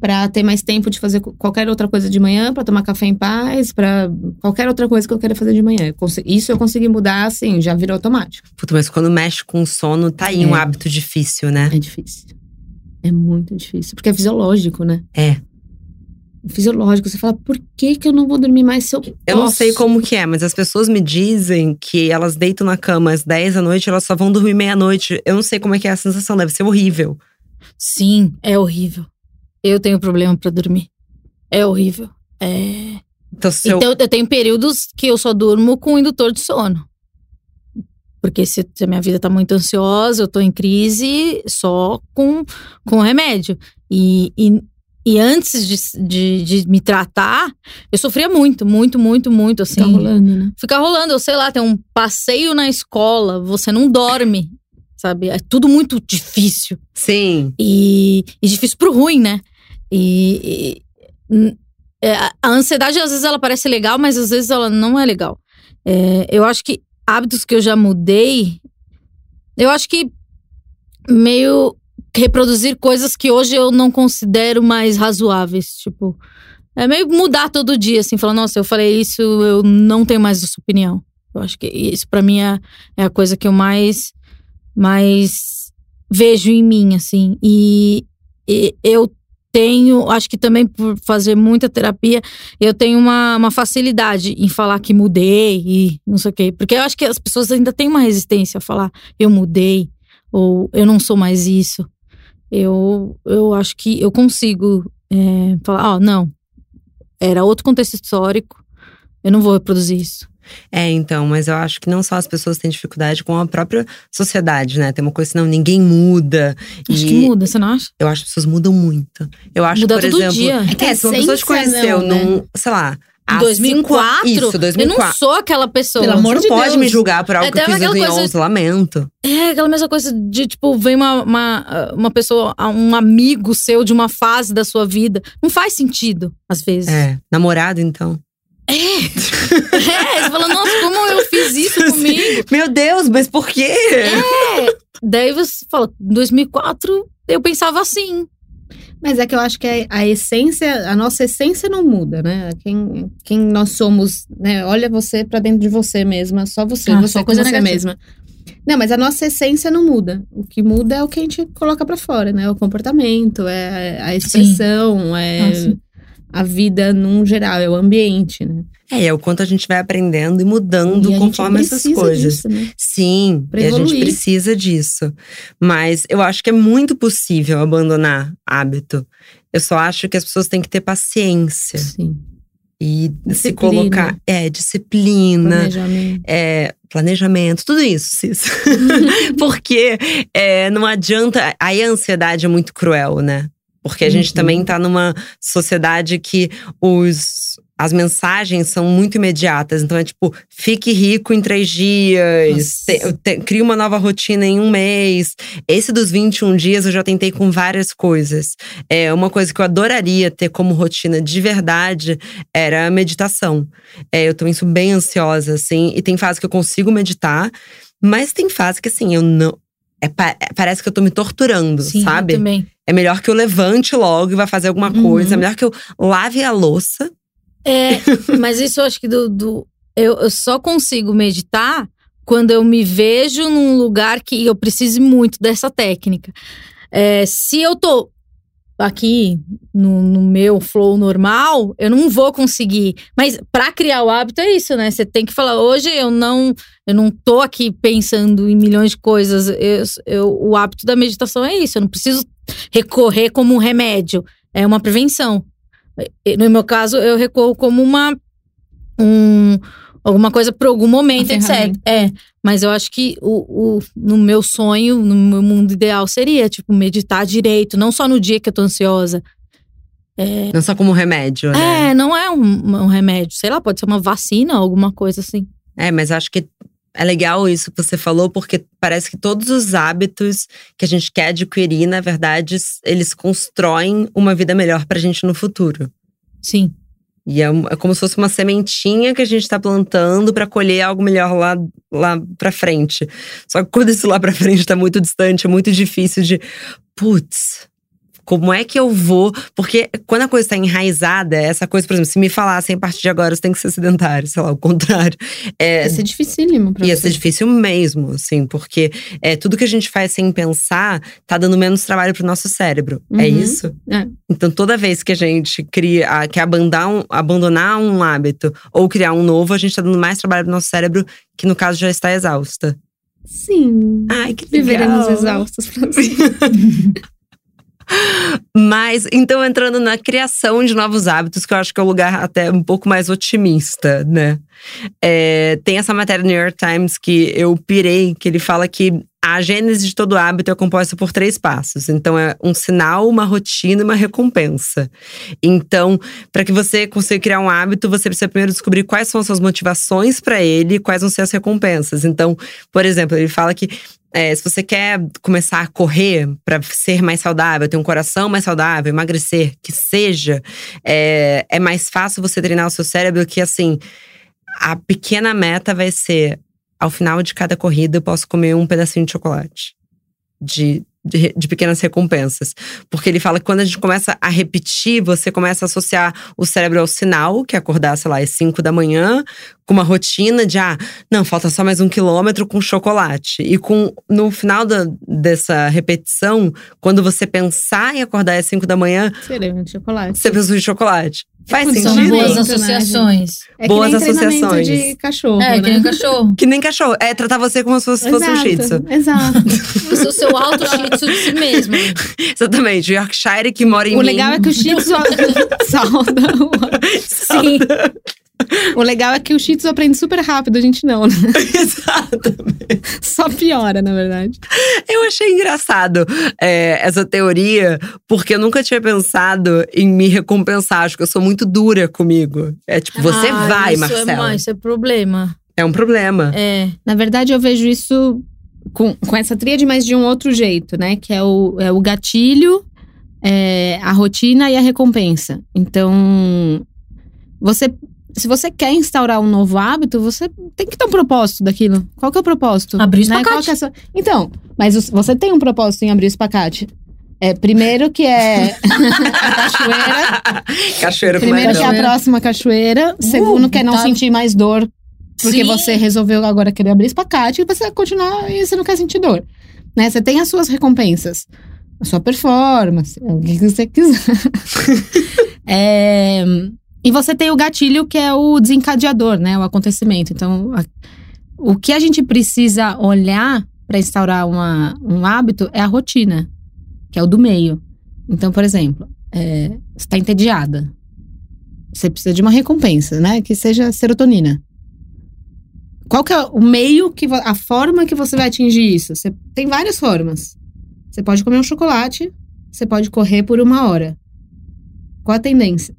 pra ter mais tempo de fazer qualquer outra coisa de manhã, pra tomar café em paz, pra qualquer outra coisa que eu queira fazer de manhã. Isso eu consegui mudar, assim, já virou automático. Puta, mas quando mexe com o sono, tá aí um É. hábito difícil, né? É difícil. É muito difícil, porque é fisiológico, né? É. Fisiológico. Você fala, por que, que eu não vou dormir mais se eu Eu não posso? sei como que é, mas as pessoas me dizem que elas deitam na cama às 10 da noite, elas só vão dormir meia-noite. Eu não sei como é que é a sensação, deve ser horrível. Sim, é horrível. Eu tenho problema pra dormir. É horrível. É. Então, se eu- Então, eu tenho períodos que eu só durmo com indutor de sono. Porque se, a minha vida tá muito ansiosa, eu tô em crise só com, com remédio. E, e, e antes de, de, de me tratar, eu sofria muito, muito, muito, muito, assim. Tá rolando, né? Fica rolando, eu sei lá, tem um passeio na escola, você não dorme, sabe? É tudo muito difícil. Sim. E, e difícil pro ruim, né? E, e, é, a ansiedade, às vezes, ela parece legal, mas às vezes ela não é legal. É, eu acho que hábitos que eu já mudei, eu acho que meio reproduzir coisas que hoje eu não considero mais razoáveis. Tipo, é meio mudar todo dia, assim, falar, nossa, eu falei isso, eu não tenho mais essa opinião. Eu acho que isso pra mim é, é a coisa que eu mais, mais vejo em mim, assim. E, e eu tenho, acho que também por fazer muita terapia, eu tenho uma, uma facilidade em falar que mudei e não sei o quê. Porque eu acho que as pessoas ainda têm uma resistência a falar eu mudei ou eu não sou mais isso. Eu, eu acho que eu consigo é, falar, ó, não, era outro contexto histórico, eu não vou reproduzir isso. É, então, mas eu acho que não só as pessoas têm dificuldade com a própria sociedade, né? Tem uma coisa, senão ninguém muda. Acho e que muda, você não acha? eu acho que as pessoas mudam muito. Eu acho, Muda por exemplo. dia. É que É, se uma pessoa te conheceu não, né? num, sei lá, há Em 2004, cinco, isso, eu 2004. não sou aquela pessoa. Pelo amor Você de não pode Deus. me julgar por algo É, que eu fiz em aquela coisa- 11, lamento. É aquela mesma coisa de, tipo, vem uma, uma, uma pessoa, um amigo seu de uma fase da sua vida. Não faz sentido, às vezes. É, namorado, então. É, você fala, nossa, como eu fiz isso comigo? Meu Deus, mas por quê? Daí você fala, em 2004 eu pensava assim. Mas é que eu acho que a, a essência, a nossa essência não muda, né? Quem, quem nós somos, né? Olha você pra dentro de você mesma, só você, Ah, você só com coisa você negativa. mesma. Não, mas a nossa essência não muda. O que muda é o que a gente coloca pra fora, né? O comportamento, é a expressão, é Ah, sim. A vida num geral, é o ambiente, né? É, é o quanto a gente vai aprendendo e mudando E conforme essas coisas. disso, né? Sim, Pra e a gente evoluir. precisa disso. Mas eu acho que é muito possível abandonar hábito. Eu só acho que as pessoas têm que ter paciência Sim. e se Disciplina. colocar. É, disciplina. Planejamento. é, planejamento, tudo isso, Cis. Porque é, não adianta. Aí a ansiedade é muito cruel, né? Porque a gente Uhum. também tá numa sociedade que os, as mensagens são muito imediatas. Então é tipo, fique rico em três dias, te, te, crie uma nova rotina em um mês. Esse dos 21 dias eu já tentei com várias coisas. É uma coisa que eu adoraria ter como rotina de verdade era a meditação. É, eu tô isso bem ansiosa, assim, e tem fase que eu consigo meditar, mas tem fase que assim, eu não. É, é parece que eu tô me torturando, Sim, sabe? Eu também. É melhor que eu levante logo e vá fazer alguma Uhum. coisa. É melhor que eu lave a louça. É, mas isso eu acho que do. do- eu, eu só consigo meditar quando eu me vejo num lugar que eu precise muito dessa técnica. É, se eu tô aqui no, no meu flow normal, eu não vou conseguir. Mas pra criar o hábito é isso, né? Você tem que falar, hoje eu não, eu não tô aqui pensando em milhões de coisas. Eu, eu- o hábito da meditação é isso. Eu não preciso recorrer como um remédio. É uma prevenção. No meu caso, eu recorro como uma. Um, alguma coisa por algum momento, etc. É. Mas eu acho que o, o, no meu sonho, no meu mundo ideal, seria, tipo, meditar direito, não só no dia que eu tô ansiosa. Não só como remédio, né? É, não é um, um remédio. Sei lá, pode ser uma vacina, alguma coisa assim. É, mas acho que é legal isso que você falou, porque parece que todos os hábitos que a gente quer adquirir, na verdade, eles constroem uma vida melhor pra gente no futuro. Sim. E é, é como se fosse uma sementinha que a gente tá plantando pra colher algo melhor lá, lá pra frente. Só que quando isso lá pra frente tá muito distante, é muito difícil de. Putz. Como é que eu vou? Porque quando a coisa está enraizada, essa coisa, por exemplo, se me falassem a partir de agora você tem que ser sedentário, sei lá, o contrário. É, Ia ser dificílimo pra Ia você. ser difícil mesmo, assim, porque é, tudo que a gente faz sem pensar tá dando menos trabalho pro nosso cérebro. É Uhum. isso? É. Então, toda vez que a gente cria, quer abandonar um, abandonar um hábito ou criar um novo, a gente tá dando mais trabalho pro nosso cérebro, que no caso já está exausta. Sim. Ai, que legal. Viveremos exaustos pra sempre. Mas, então, entrando na criação de novos hábitos, que eu acho que é um lugar até um pouco mais otimista, né? É, tem essa matéria do New York Times que eu pirei, que ele fala que a gênese de todo hábito é composta por três passos. Então, é um sinal, uma rotina e uma recompensa. Então, para que você consiga criar um hábito, você precisa primeiro descobrir quais são as suas motivações para ele e quais vão ser as recompensas. Então, por exemplo, ele fala que é, se você quer começar a correr para ser mais saudável, ter um coração mais saudável, emagrecer, que seja, é, é mais fácil você treinar o seu cérebro que assim, a pequena meta vai ser ao final de cada corrida eu posso comer um pedacinho de chocolate. De, de, de pequenas recompensas. Porque ele fala que quando a gente começa a repetir, você começa a associar o cérebro ao sinal, que é acordar, sei lá, às 5 da manhã, com uma rotina de, ah, não, falta só mais um quilômetro com chocolate. E com no final da, dessa repetição, quando você pensar em acordar às 5 da manhã, Seremos de chocolate. você pensa em chocolate. Faz São São sentido? boas né, associações. É que Boas nem treinamento associações. de cachorro, É, que né? nem um cachorro. Que nem cachorro. É tratar você como se fosse, fosse um shih tzu. Exato. O seu alto shih tzu de si mesmo. Exatamente. Yorkshire que mora em o mim. legal é que o Shih Tzu salda. Sim. O legal é que o Shih Tzu aprende super rápido, a gente não, né? Exatamente. Só piora, na verdade. Eu achei engraçado é, essa teoria, porque eu nunca tinha pensado em me recompensar. Acho que eu sou muito dura comigo. É tipo, você Ah, vai, isso Marcela. É, É, ma- isso é problema. um problema. É. Na verdade, eu vejo isso com, com essa tríade, mas de um outro jeito, né? Que é o, é o gatilho, é, a rotina e a recompensa. Então, você. Se você quer instaurar um novo hábito, você tem que ter um propósito daquilo. Qual que é o propósito? Abrir o Né? Qual espacate. que é a sua- Então, mas você tem um propósito em abrir o espacate. É, primeiro que é a cachoeira. Cachoeira Primeiro que é a próxima cachoeira. Segundo que é não tá. sentir mais dor porque Sim. você resolveu agora querer abrir espacate e você vai continuar e você não quer sentir dor. Né? Você tem as suas recompensas. A sua performance, o que você quiser. É, e você tem o gatilho que é o desencadeador, né? O acontecimento. Então, a- o que a gente precisa olhar para instaurar uma, um hábito é a rotina, que é o do meio. Então, por exemplo, é, você está entediada. Você precisa de uma recompensa, né? Que seja serotonina. Qual que é o meio que a forma que você vai atingir isso? Você tem várias formas. Você pode comer um chocolate, você pode correr por uma hora. Qual a tendência?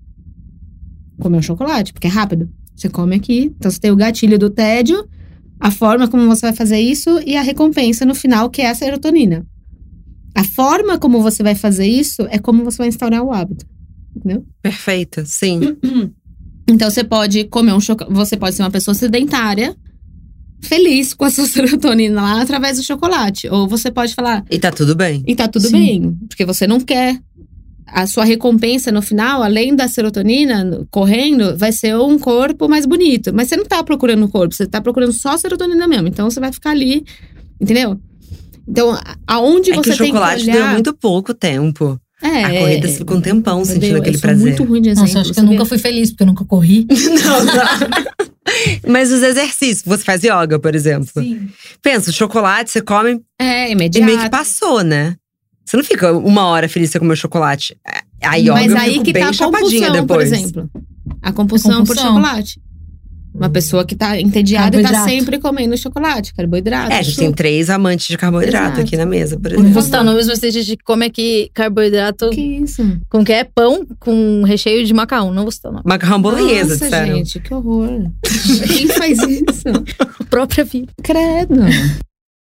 Comer um chocolate, porque é rápido. Você come aqui, então você tem o gatilho do tédio, a forma como você vai fazer isso e a recompensa no final, que é a serotonina. A forma como você vai fazer isso é como você vai instaurar o hábito. Entendeu? Perfeito, sim. Então você pode comer um chocolate. Você pode ser uma pessoa sedentária, feliz com a sua serotonina lá através do chocolate. Ou você pode falar. E tá tudo bem. E tá tudo Sim. bem. Porque você não quer. A sua recompensa no final, além da serotonina correndo, vai ser um corpo mais bonito. Mas você não tá procurando o corpo, você tá procurando só serotonina mesmo. Então você vai ficar ali, entendeu? Então, aonde É você que o tem chocolate que deu olhar… muito pouco tempo. É, A corrida ficou um tempão eu sentindo dei- aquele eu sou prazer. muito ruim de exemplo. Nossa, eu acho que eu nunca fui feliz, porque eu nunca corri. Não, não. Mas os exercícios, você faz yoga, por exemplo. Sim. Pensa, o chocolate você come É, e imediato. meio que passou, né? Você não fica uma hora feliz você comeu chocolate. A yoga Mas eu aí fico que bem tá a chapadinha compulsão, por depois. exemplo. A compulsão, A por compulsão. chocolate. Uma pessoa que tá entediada e tá sempre comendo chocolate, carboidrato. É, a gente tem três amantes de carboidrato Exato. aqui na mesa, por Não exemplo. vou citar nomes, mas tem gente que come aqui carboidrato Que isso? com que é pão com recheio de macarrão. Não vou citar o nome. Macarrão bolonhesa, Nossa, disseram. gente, que horror. Quem faz isso? A própria vida. Credo.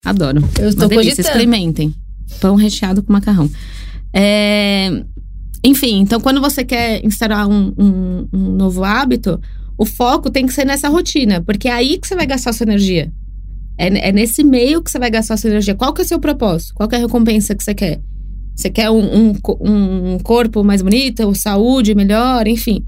Adoro. Eu estou cogitando. experimentem. Pão recheado com macarrão. É, Enfim, então quando você quer instaurar um, um- um novo hábito, o foco tem que ser nessa rotina, porque é aí que você vai gastar sua energia. É, é nesse meio que você vai gastar sua energia. Qual que é o seu propósito? Qual que é a recompensa que você quer? Você quer um, um, um corpo mais bonito, saúde melhor, enfim.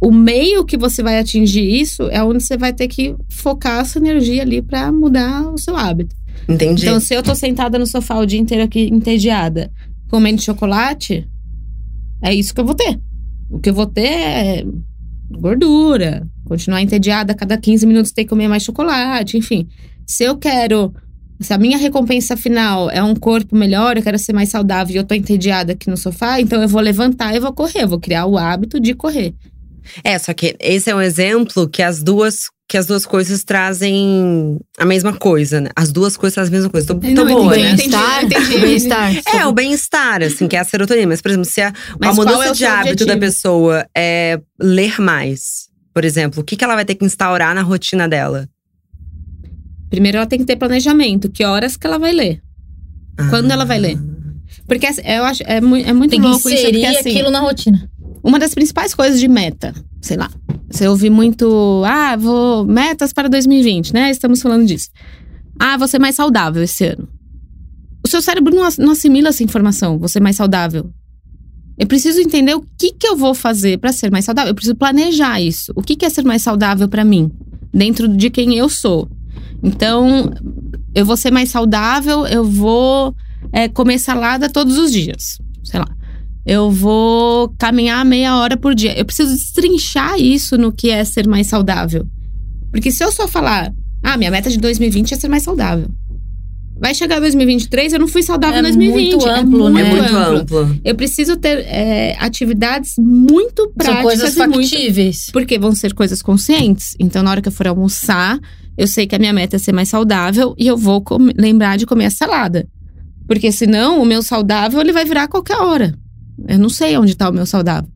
O meio que você vai atingir isso é onde você vai ter que focar a sua energia ali pra mudar o seu hábito. Entendi. Então, se eu tô sentada no sofá o dia inteiro aqui, entediada, comendo chocolate, é isso que eu vou ter. O que eu vou ter é gordura, continuar entediada, a cada 15 minutos ter que comer mais chocolate, enfim. Se eu quero. Se a minha recompensa final é um corpo melhor, eu quero ser mais saudável e eu tô entediada aqui no sofá, então eu vou levantar e vou correr. Eu vou criar o hábito de correr. É, só que esse é um exemplo que as duas que as duas coisas trazem a mesma coisa, né? As duas coisas trazem a mesma coisa. Tô, tô Não, boa, entendi, né? Bem-estar. entendi. Bem-estar. É, o bem-estar, assim, que é a serotonina. Mas, por exemplo, se a, a mudança é de hábito da objetivo? pessoa é ler mais, por exemplo, o que, que ela vai ter que instaurar na rotina dela? Primeiro ela tem que ter planejamento. Que horas que ela vai ler? Quando ela vai ler? Porque assim, eu acho é, mui- é muito Tem que louco isso, inserir porque assim, aquilo na rotina. uma das principais coisas de meta, sei lá. Você ouve muito, ah, vou metas para 2020, né? Estamos falando disso. Ah, ser mais saudável esse ano. O seu cérebro não, ass- não assimila essa informação, ser mais saudável. Eu preciso entender o que que eu vou fazer para ser mais saudável. Eu preciso planejar isso. O que que é ser mais saudável para mim, dentro de quem eu sou. Então, eu vou ser mais saudável, eu vou é, comer salada todos os dias. Sei lá. Eu vou caminhar meia hora por dia. Eu preciso destrinchar isso no que é ser mais saudável. Porque se eu só falar, ah, minha meta de 2020 é ser mais saudável. Vai chegar 2023, eu não fui saudável É em 2020. muito amplo, é né? É muito, muito amplo. amplo. Eu preciso ter é, atividades muito práticas São coisas e muito factíveis. porque vão ser coisas conscientes. Então, na hora que eu for almoçar, eu sei que a minha meta é ser mais saudável e eu vou lembrar de comer a salada. Porque senão, o meu saudável, ele vai virar a qualquer hora. Eu não sei onde tá o meu saudável.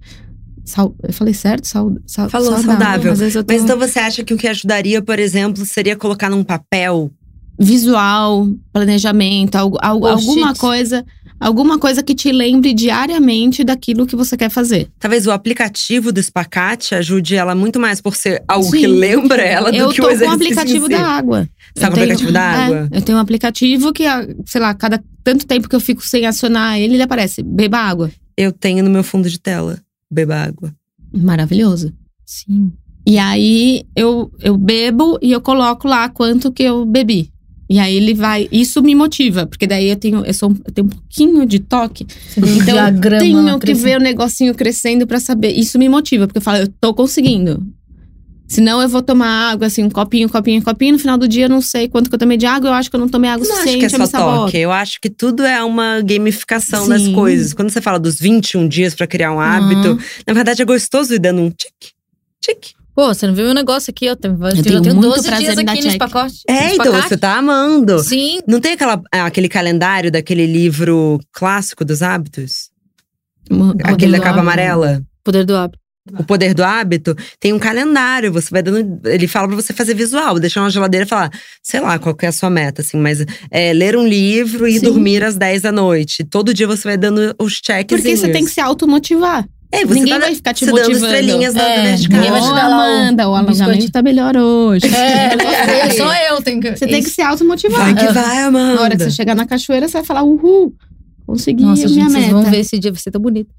Sau- eu falei certo? Sau- sau- Falou saudável. Vezes eu tô... Mas então você acha que o que ajudaria, por exemplo, seria colocar num papel? Visual, planejamento, algo- algo- alguma coisa… Alguma coisa que te lembre diariamente daquilo que você quer fazer. Talvez o aplicativo do espacate ajude ela muito mais por ser algo Sim. que lembra ela do eu que tô o com exercício o aplicativo em si. da água. Você tá Eu com o aplicativo da água? É, eu tenho um aplicativo que, sei lá, cada tanto tempo que eu fico sem acionar ele, ele aparece. Beba água. Eu tenho no meu fundo de tela. Beba água. Maravilhoso. Sim. E aí eu, eu bebo e eu coloco lá quanto que eu bebi. E aí ele vai. Isso me motiva, porque daí eu tenho, eu, sou, um- eu tenho um pouquinho de toque. Você Então eu tenho que crescendo. ver o negocinho crescendo pra saber. Isso me motiva, porque eu falo, eu tô conseguindo. Senão eu vou tomar água, assim, um copinho, copinho, copinho. No final do dia eu não sei quanto que eu tomei de água. Eu acho que eu não tomei água Eu não acho suficiente. que é eu só toque. Eu acho que tudo é uma gamificação das Sim. coisas. Quando você fala dos 21 dias pra criar um hábito, na verdade é gostoso ir dando um tic, tic. Pô, você não viu meu negócio aqui? Eu tenho, eu tenho tenho muito 12 prazer dias aqui nesse check. pacote. É, nesse então pacote. você tá amando. Sim. Não tem aquela, ah, aquele calendário daquele livro clássico dos hábitos? Mo- Aquele da do capa hábito. amarela? Poder do hábito. O poder do hábito, tem um calendário. Você vai dando. Ele fala pra você fazer visual, deixar uma geladeira e falar, sei lá, qual que é a sua meta, assim, mas é, ler um livro e Sim. dormir às 10 da noite. Todo dia você vai dando os cheques. Porque você tem que se automotivar. É, você Ninguém tá vai ficar te se dando motivando. estrelinhas na É, de ninguém vai te dar Amanda, o biscoitinho. tá melhor hoje. É, só eu tenho que. Você tem que se automotivar. Vai que vai, Amanda. Na hora que você chegar na cachoeira, você vai falar, uhul, consegui Nossa, a minha gente, vocês meta. vão ver esse dia, ser tão bonito.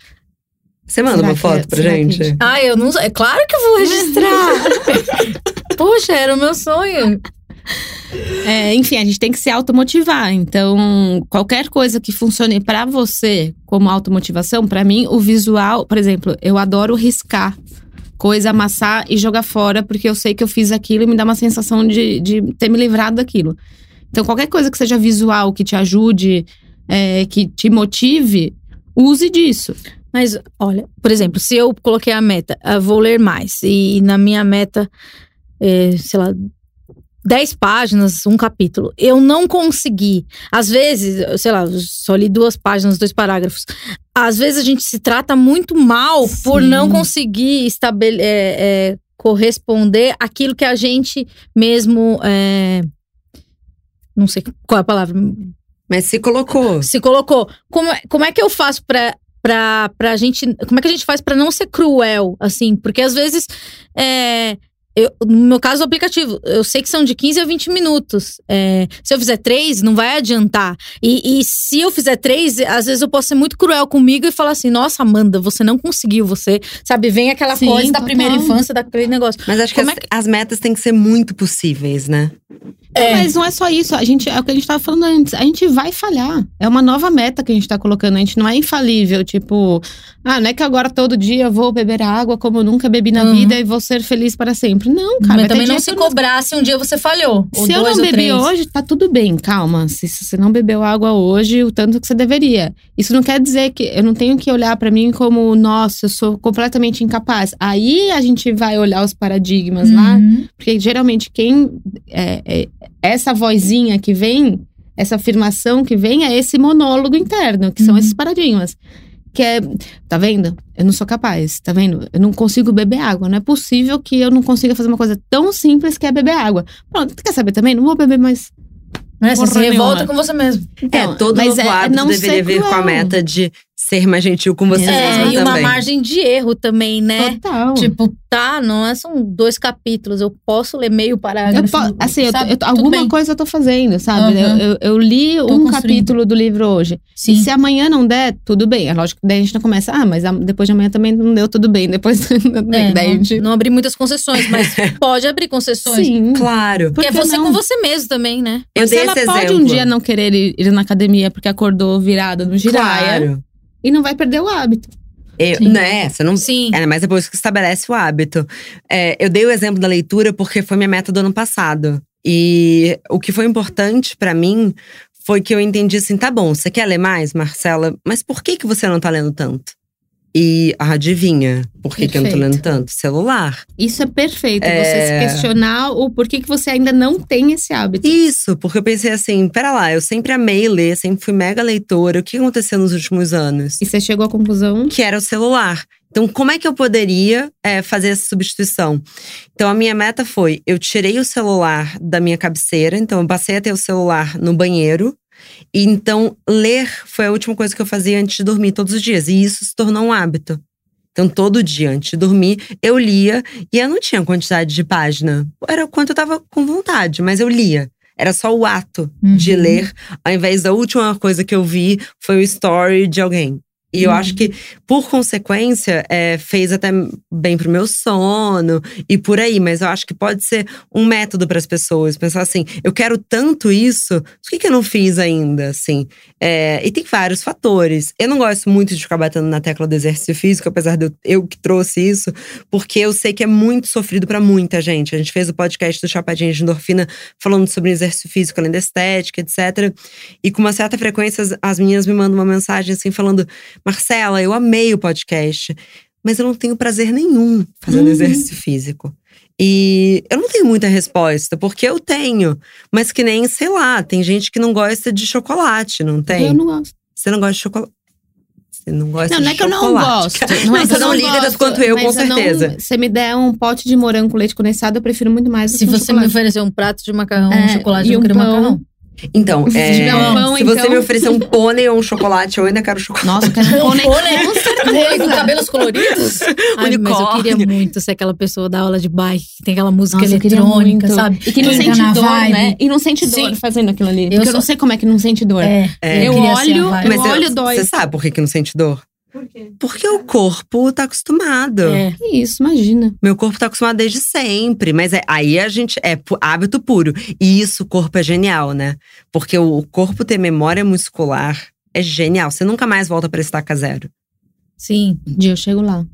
Você manda Será uma que foto é- pra que gente? a gente- Ah, eu não sei. É claro que eu vou registrar. Poxa, era o meu sonho. É, enfim, a gente tem que se automotivar. Então, qualquer coisa que funcione pra você como automotivação, pra mim, o visual, por exemplo, eu adoro riscar coisa, amassar e jogar fora, porque eu sei que eu fiz aquilo e me dá uma sensação de, de ter me livrado daquilo. Então, qualquer coisa que seja visual, que te ajude, é, que te motive, use disso. Mas, olha, por exemplo, se eu coloquei a meta, eu vou ler mais, e na minha meta, é, sei lá, 10 páginas, um capítulo, eu não consegui. Às vezes, sei lá, só li duas páginas, dois parágrafos. Às vezes a gente se trata muito mal por Sim. não conseguir estabele é, é, corresponder aquilo que a gente mesmo. é, não sei qual é a palavra, Mas se colocou. se colocou. Como, é- como é que eu faço pra, pra, pra gente. Como é que a gente faz pra não ser cruel, assim? Porque às vezes. É, eu, no meu caso, o aplicativo, eu sei que são de 15 a 20 minutos. É, se eu fizer três, não vai adiantar. E, e se eu fizer três, às vezes eu posso ser muito cruel comigo e falar assim: nossa, Amanda, você não conseguiu, você. Sabe, vem aquela Sim, coisa da total. primeira infância, daquele negócio. Mas acho que Como as, é as metas têm que ser muito possíveis, né? É. Mas não é só isso. A gente, é o que a gente tava falando antes. A gente vai falhar. É uma nova meta que a gente tá colocando. A gente não é infalível. Tipo, ah, não é que agora todo dia eu vou beber água como eu nunca bebi na Uhum. vida e vou ser feliz para sempre. Não, cara. Mas também não se que eu cobrar se um dia você falhou. ou Se eu não bebi hoje, tá tudo bem, calma. Se, se você não bebeu água hoje, o tanto que você deveria. Isso não quer dizer que eu não tenho que olhar pra mim como, nossa, eu sou completamente incapaz. Aí a gente vai olhar os paradigmas lá, Uhum. porque geralmente quem. é- é- essa vozinha que vem, essa afirmação que vem, é esse monólogo interno, que são Uhum. esses paradigmas. Que é, tá vendo? Eu não sou capaz, tá vendo? Eu não consigo beber água. Não é possível que eu não consiga fazer uma coisa tão simples que é beber água. Pronto, tu quer saber também? Não vou beber mais. Né? Você se revolta nenhuma. com você mesmo. Então, é, todo mas novo é hábito não deveria vir com a meta de ser mais gentil com você É, mesma e uma também. margem de erro também, né? Total. Tipo, tá, não é, são dois capítulos, eu posso ler meio Eu parágrafo. po- assim, eu eu alguma bem. coisa eu tô fazendo, sabe? Aham. Eu, eu, eu li Tô um capítulo do livro hoje. Sim. E se amanhã não der, tudo bem. É lógico que daí a gente não começa, ah, mas a- depois de amanhã também não deu, tudo bem. Depois É, daí a gente. não, não abrir muitas concessões, mas pode abrir concessões. Sim. Claro. Porque é Por que você não? com você mesmo também, né? Eu Mas dei ela esse pode exemplo. um dia não querer ir, ir na academia porque acordou virada no giraia Claro. E não vai perder o hábito. Eu, Sim. né, você não Sim. É, mas depois que estabelece o hábito. É, eu dei o exemplo da leitura porque foi minha meta do ano passado. E o que foi importante pra mim foi que eu entendi assim: tá bom, você quer ler mais, Marcela? Mas por que, que você não tá lendo tanto? E adivinha por que, que eu não tô lendo tanto? Celular. Isso é perfeito. É. Você se questionar o porquê que você ainda não tem esse hábito. Isso, porque eu pensei assim: pera lá, eu sempre amei ler, sempre fui mega leitora. O que aconteceu nos últimos anos? E você chegou à conclusão que era o celular. Então, como é que eu poderia é, fazer essa substituição? Então, a minha meta foi: eu tirei o celular da minha cabeceira, então eu passei a ter o celular no banheiro. Então, ler foi a última coisa que eu fazia antes de dormir todos os dias. E isso se tornou um hábito. Então, todo dia, antes de dormir, eu lia e eu não tinha quantidade de página. Era o quanto eu tava com vontade, mas eu lia. Era só o ato de Uhum. ler, ao invés da última coisa que eu vi foi o story de alguém. E eu acho que, por consequência, é, fez até bem pro meu sono e por aí. Mas eu acho que pode ser um método para as pessoas. Pensar assim, eu quero tanto isso, por que, que eu não fiz ainda? Assim, É, e tem vários fatores. Eu não gosto muito de ficar batendo na tecla do exercício físico, apesar de eu, eu que trouxe isso, porque eu sei que é muito sofrido para muita gente. A gente fez o podcast do Chapadinha de Endorfina falando sobre exercício físico, além da estética, etc. E com uma certa frequência, as, as meninas me mandam uma mensagem assim, falando: Marcela, eu amei o podcast, mas eu não tenho prazer nenhum fazendo Uhum. exercício físico. E eu não tenho muita resposta, porque eu tenho. Mas que nem, sei lá, tem gente que não gosta de chocolate, não tem? Eu não gosto. Você não gosta de chocolate? Você não gosta Não, de não é que eu não chocolate. gosto. Não, é Não, que você eu não liga gosto, tanto quanto eu, com mas não- certeza. se me der um pote de morango com leite condensado, eu prefiro muito mais Se um você me chocolate. oferecer um prato de macarrão, É, um chocolate, e eu um queria pão. macarrão. Então, Se é, tiver um pão, se você então- me oferecer um pônei ou um chocolate, eu ainda quero chocolate. Nossa, eu quero um pônei. Pônei. Com Com certeza. cabelos coloridos? Ai, mas eu Unicórnio. queria muito ser aquela pessoa da aula de bike, que tem aquela música Nossa, eu queria eletrônica, muito. sabe? E que não Entra sente dor, vibe. né? E não sente dor Sim. fazendo aquilo ali. Eu Porque eu, não sei como é que não sente dor. É, É. Eu a olho, eu olho, dói. Você sabe por que, que não sente dor? Por quê? Porque o corpo tá acostumado. É. Isso, imagina. Meu corpo tá acostumado desde sempre, mas é- aí a gente é hábito puro. E isso, o corpo é genial, né? Porque o, o corpo ter memória muscular é genial. Você nunca mais volta pra estaca zero. Sim. Um dia eu chego lá.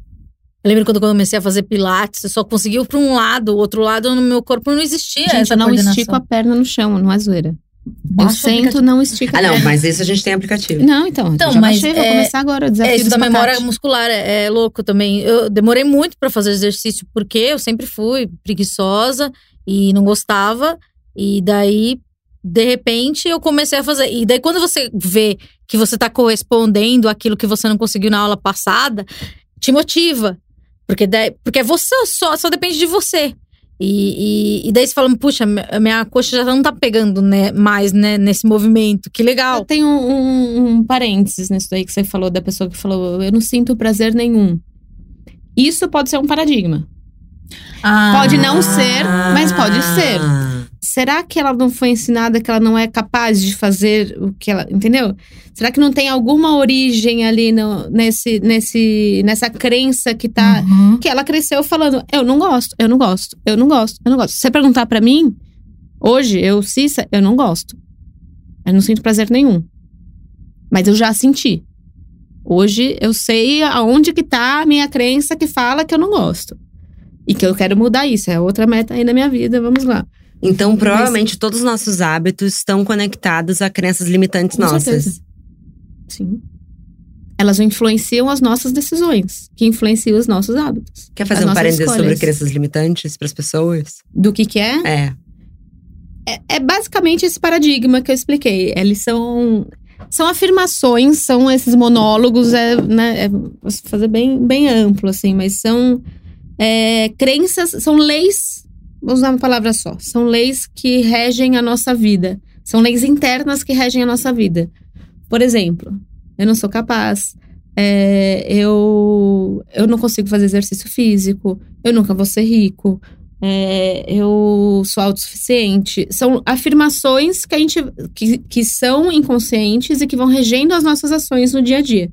Eu lembro quando eu comecei a fazer pilates, eu só conseguia ir pra um lado, o outro lado no meu corpo não existia Gente, essa eu não estico a perna no chão, não é zoeira. Eu sento, não estico a Ah, não, mas isso a gente tem aplicativo. Não, então. Então, já mas baixei, vou é- começar agora o desafio É, isso da memória muscular é, é louco também. Eu demorei muito pra fazer exercício, porque eu sempre fui preguiçosa e não gostava. E daí, de repente, eu comecei a fazer. E daí, quando você vê que você tá correspondendo àquilo que você não conseguiu na aula passada, te motiva. Porque, daí, porque você só, só depende de você. E, e, e daí você fala, puxa, minha coxa já não tá pegando né, mais né, nesse movimento. Que Eu legal. tenho um, um parênteses nisso daí que você falou, da pessoa que falou, eu não sinto prazer nenhum. Isso pode ser um paradigma. Ah, Pode não ser, mas pode ser. Será que ela não foi ensinada que ela não é capaz de fazer o que ela. Entendeu? Será que não tem alguma origem ali no- nesse, nesse, nessa crença que tá. Uhum. Que ela cresceu falando: eu não gosto, eu não gosto, eu não gosto, eu não gosto. Se você perguntar pra mim, hoje, eu, Cissa, eu não gosto. Eu não sinto prazer nenhum. Mas eu já senti. Hoje eu sei aonde que tá a minha crença que fala que eu não gosto. E que eu quero mudar isso. É outra meta aí na minha vida, vamos lá. Então, provavelmente, todos os nossos hábitos estão conectados a crenças limitantes Com nossas. certeza. Sim. Elas influenciam as nossas decisões, que influenciam os nossos hábitos. Quer fazer um parênteses sobre escolhas. crenças limitantes para as pessoas? Do que que é? É. é? É basicamente esse paradigma que eu expliquei. Eles são são afirmações, são esses monólogos, é, né, é, fazer bem, bem amplo, assim, mas são é, crenças, são leis, vou usar uma palavra só, são leis que regem a nossa vida, são leis internas que regem a nossa vida. Por exemplo, eu não sou capaz, é, eu, eu não consigo fazer exercício físico, eu nunca vou ser rico, é, eu sou autossuficiente. São afirmações que a gente que, que são inconscientes e que vão regendo as nossas ações no dia a dia.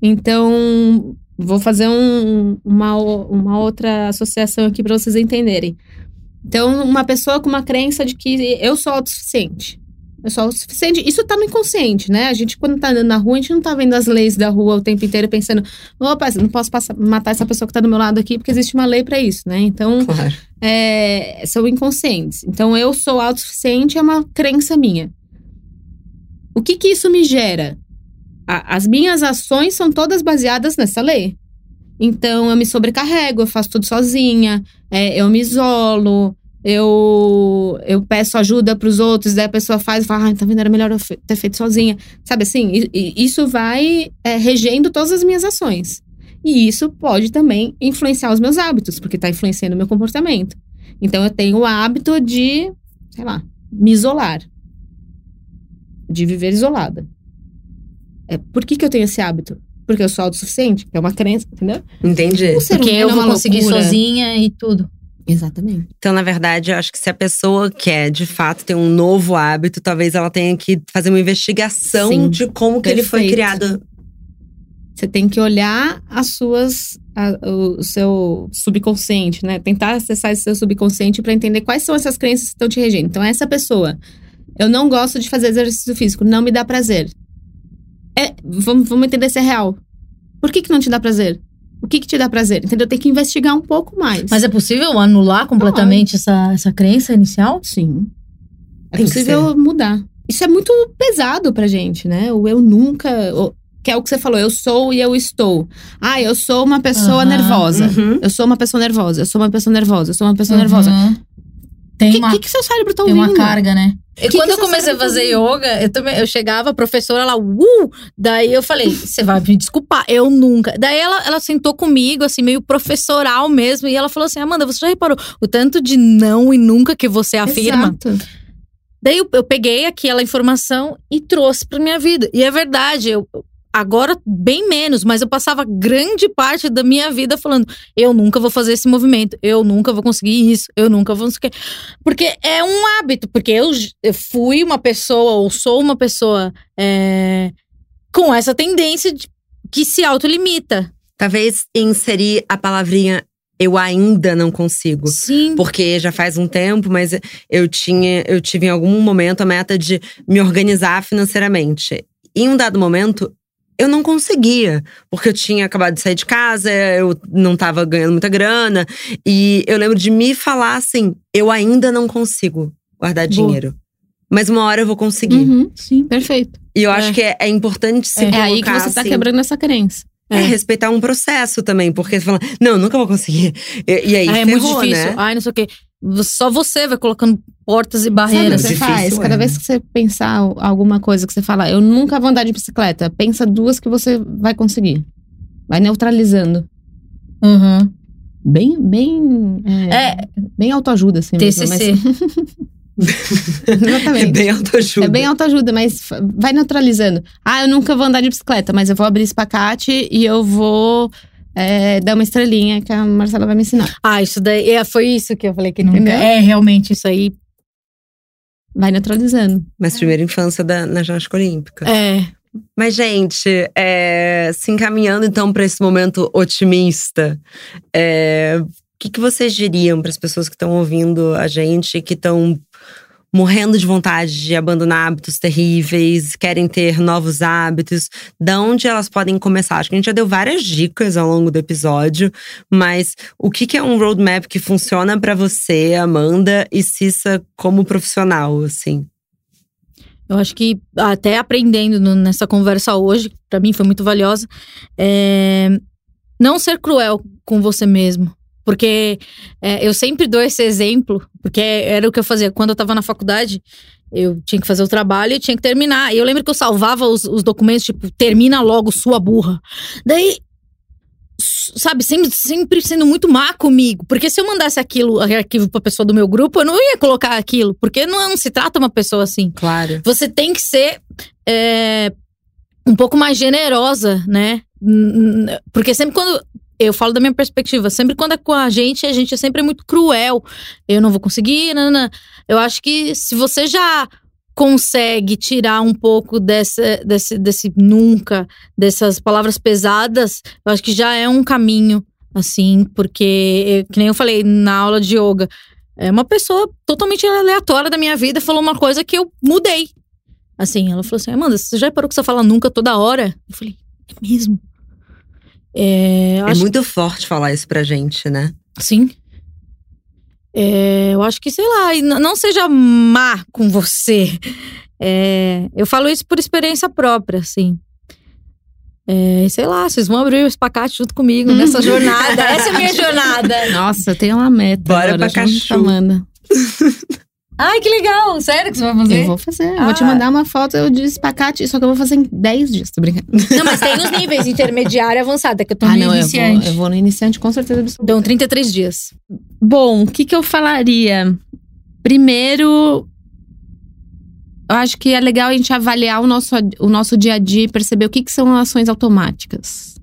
Então, vou fazer um- uma, uma outra associação aqui para vocês entenderem. Então, uma pessoa com uma crença de que eu sou autossuficiente. Eu sou autossuficiente. Isso tá no inconsciente, né? A gente, quando tá andando na rua, a gente não tá vendo as leis da rua o tempo inteiro pensando: opa, não posso passar- matar essa pessoa que tá do meu lado aqui, porque existe uma lei para isso, né? Então, Claro. é, são inconscientes. Então, eu sou autossuficiente é uma crença minha. O que que isso me gera? A- as minhas ações são todas baseadas nessa lei. Então, eu me sobrecarrego, eu faço tudo sozinha, é, eu me isolo, eu, eu peço ajuda para os outros, daí a pessoa faz e fala, ah, tá vendo, era melhor eu ter feito sozinha. Sabe assim? Isso vai é, regendo todas as minhas ações. E isso pode também influenciar os meus hábitos, porque está influenciando o meu comportamento. Então eu tenho o hábito de, sei lá, me isolar. De viver isolada. É, por que, que eu tenho esse hábito? Porque eu sou autossuficiente, que é uma crença, entendeu? Entendi. Porque eu é vou conseguir loucura. sozinha e tudo. Exatamente. Então, na verdade, eu acho que se a pessoa quer, de fato, ter um novo hábito, talvez ela tenha que fazer uma investigação Sim. de como que ele foi Perfeito. criado. Você tem que olhar as suas. a- o, o seu subconsciente, né? Tentar acessar esse seu subconsciente para entender quais são essas crenças que estão te regendo. Então, essa pessoa, eu não gosto de fazer exercício físico, não me dá prazer. É, vamos, vamos entender se é real. Por que, que não te dá prazer? O que, que te dá prazer? Entendeu? Tem que investigar um pouco mais. Mas é possível anular completamente essa, essa crença inicial? Sim. É Tem que possível mudar. Isso é muito pesado pra gente, né? O eu nunca. o- que é o que você falou, eu sou e eu estou. Ah, eu sou uma pessoa Aham, nervosa. Uhum. Eu sou uma pessoa nervosa, eu sou uma pessoa nervosa, eu sou uma pessoa nervosa. Uhum. Tem, O que, uma, que, que seu cérebro tá tem ouvindo? uma carga, né? E quando eu comecei a fazer yoga, eu também eu chegava, a professora lá, uh! Daí eu falei, você vai me desculpar, eu nunca. Daí ela, ela sentou comigo, assim, meio professoral mesmo, e ela falou assim: Amanda, você já reparou o tanto de não e nunca que você afirma? Exato. Daí eu, eu peguei aquela informação e trouxe pra minha vida. E é verdade, eu. Agora, bem menos, mas eu passava grande parte da minha vida falando: eu nunca vou fazer esse movimento, eu nunca vou conseguir isso, eu nunca vou. Porque é um hábito, porque eu, eu fui uma pessoa, ou sou uma pessoa é, com essa tendência de, que se autolimita. Talvez inserir a palavrinha eu ainda não consigo. Sim. Porque já faz um tempo, mas eu tinha, eu tive em algum momento a meta de me organizar financeiramente. Em um dado momento, eu não conseguia, porque eu tinha acabado de sair de casa, eu não estava ganhando muita grana, e eu lembro de me falar assim: eu ainda não consigo guardar Boa. dinheiro. Mas uma hora eu vou conseguir. Uhum. Sim. Perfeito. E eu É. acho que é, é importante se É, colocar aí que você tá assim, quebrando essa crença. é, respeitar um processo também, porque você fala, não, eu nunca vou conseguir. E, e aí, Ah, é muito ferrou, difícil. né? Ai, não sei o quê. Só você vai colocando portas e Sabe o barreiras. que você Difícil, faz? é. Cada vez que você pensar alguma coisa que você fala, eu nunca vou andar de bicicleta, pensa duas que você vai conseguir. Vai neutralizando. Uhum. Bem, bem. É, É, bem autoajuda, assim. mesmo, TCC. mas- É Exatamente. bem autoajuda. É bem autoajuda, mas vai neutralizando. Ah, eu nunca vou andar de bicicleta, mas eu vou abrir espacate e eu vou é, dar uma estrelinha que a Marcela vai me ensinar. Ah, isso daí é, foi isso que eu falei que nunca. Entendeu? É, realmente, isso aí. Vai neutralizando. Mas primeira infância da, na ginástica olímpica. É. Mas, gente, é, se encaminhando então para esse momento otimista, é, o que, que vocês diriam para as pessoas que estão ouvindo a gente, que estão morrendo de vontade de abandonar hábitos terríveis, querem ter novos hábitos, da onde elas podem começar? Acho que a gente já deu várias dicas ao longo do episódio, mas o que, que é um roadmap que funciona para você, Amanda e Cissa, como profissional, assim? Eu acho que até aprendendo nessa conversa hoje, pra mim foi muito valiosa, é não ser cruel com você mesmo. Porque é, eu sempre dou esse exemplo, porque era o que eu fazia quando eu tava na faculdade. Eu tinha que fazer o trabalho e tinha que terminar. E eu lembro que eu salvava os, os documentos, tipo, termina logo, sua burra. Daí, sabe, sempre, sempre sendo muito má comigo. Porque se eu mandasse aquilo, arquivo pra pessoa do meu grupo, eu não ia colocar aquilo. Porque não, se trata uma pessoa assim Claro. você tem que ser é, um pouco mais generosa, né? Porque sempre quando. Eu falo da minha perspectiva, sempre quando é com a gente, a gente é sempre muito cruel. Eu não vou conseguir, nanana. Eu acho que se você já consegue tirar um pouco dessa, desse, desse nunca, dessas palavras pesadas, eu acho que já é um caminho, assim, porque, que nem eu falei na aula de yoga, é uma pessoa totalmente aleatória da minha vida falou uma coisa que eu mudei. Assim, ela falou assim: Amanda, você já parou que você fala nunca toda hora? Eu falei: É mesmo? É, eu É muito forte falar isso pra gente, né? Sim. É, eu acho que, sei lá, e não seja má com você. É, eu falo isso por experiência própria, assim. É, sei lá, vocês vão abrir o espacate junto comigo nessa jornada. Essa é a minha jornada. Nossa, eu tenho uma meta. Bora agora, pra junto Ai, que legal! Sério que você vai fazer? Eu vou fazer. Eu vou te Ah. mandar uma foto de espacate, só que eu vou fazer em 10 dias, tô brincando. Não, mas tem os níveis intermediário e avançado, é que eu tô ah, no não, eu vou, iniciante. eu vou no iniciante com certeza absoluta. Dão 33 dias. Bom, o que, que eu falaria? Primeiro, eu acho que é legal a gente avaliar o nosso, o nosso dia a dia e perceber o que, que são ações automáticas.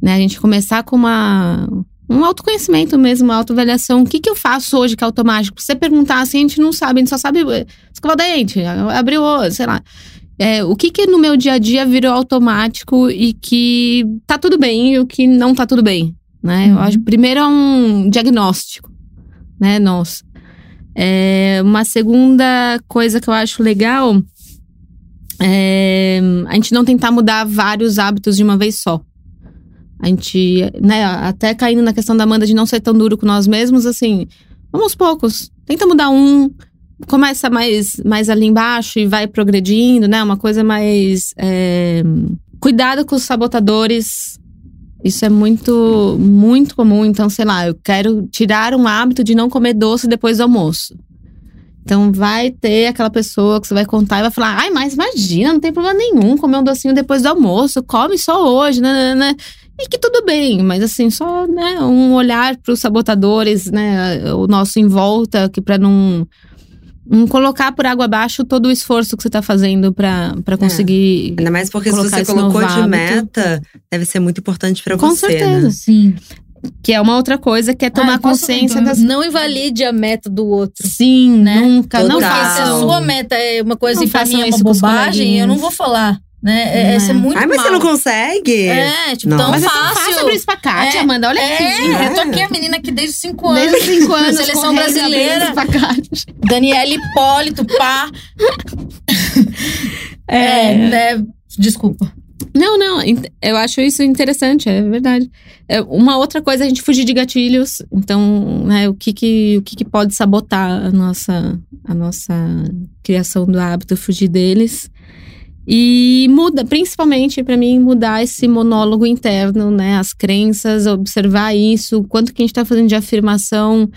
Né? A gente começar com uma, um autoconhecimento mesmo, uma autoavaliação. O que, que eu faço hoje que é automático? Se você perguntar assim, a gente não sabe, a gente só sabe eh, escovar o dente, abrir o olho, sei lá. É, o que, que no meu dia a dia virou automático e que tá tudo bem e o que não tá tudo bem? Né? Eu Uhum. acho que primeiro é um diagnóstico, né, nossa. É, uma segunda coisa que eu acho legal é a gente não tentar mudar vários hábitos de uma vez só. A gente, né, até caindo na questão da Amanda de não ser tão duro com nós mesmos, assim, vamos poucos. Tenta mudar um, começa mais, mais ali embaixo e vai progredindo, né? Uma coisa mais. é, Cuidado com os sabotadores. Isso é muito, muito comum. Então, sei lá, eu quero tirar um hábito de não comer doce depois do almoço. Então vai ter aquela pessoa que você vai contar e vai falar: ai, mas imagina, não tem problema nenhum comer um docinho depois do almoço, come só hoje, né? Né, né. E que tudo bem, mas assim, só né, um olhar para os sabotadores, né? O nosso em volta, que para não, não colocar por água abaixo todo o esforço que você está fazendo para conseguir. Ainda mais porque se você colocou de hábito. meta, deve ser muito importante pra Com você, certeza. né? Sim. Que é uma outra coisa, que é tomar Ah, consciência das. Não invalide a meta do outro. Sim, Né? nunca. Não Total. Se a sua meta é uma coisa Não e pra mim é uma bobagem, eu não vou falar. Né? É, é é. muito Ai, mas mal. você não consegue? É, tipo, Não. tão Mas é fácil. tão fácil abrir isso pra Kátia, É, Amanda. Olha É, aqui. eu tô aqui a menina aqui desde os 5 anos. Desde os cinco anos. Seleção brasileira. Daniela Hipólito, pá. É. É, né? Desculpa. Não, não, eu acho isso interessante, é verdade. É, uma outra coisa é a gente fugir de gatilhos. Então, né, o que que, o que que pode sabotar a nossa, a nossa criação do hábito, fugir deles. E muda, principalmente pra mim, mudar esse monólogo interno, né? As crenças, observar isso, o quanto que a gente tá fazendo de afirmação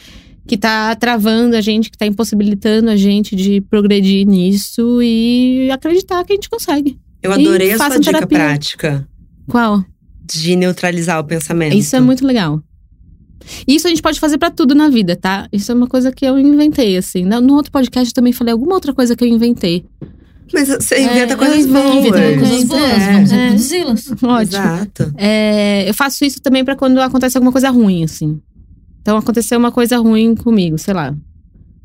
que tá travando a gente, que tá impossibilitando a gente de progredir nisso e acreditar que a gente consegue. Eu E adorei a sua dica terapia. prática Qual? de neutralizar o pensamento. Isso é muito legal. Isso a gente pode fazer pra tudo na vida, tá? Isso é uma coisa que eu inventei, assim. No no outro podcast eu também falei alguma outra coisa que eu inventei. Mas você inventa É, coisas boas. Coisas boas, É. vamos É. reproduzi-las. Ótimo. Exato. É, eu faço isso também pra quando acontece alguma coisa ruim, assim. Então aconteceu uma coisa ruim comigo, sei lá.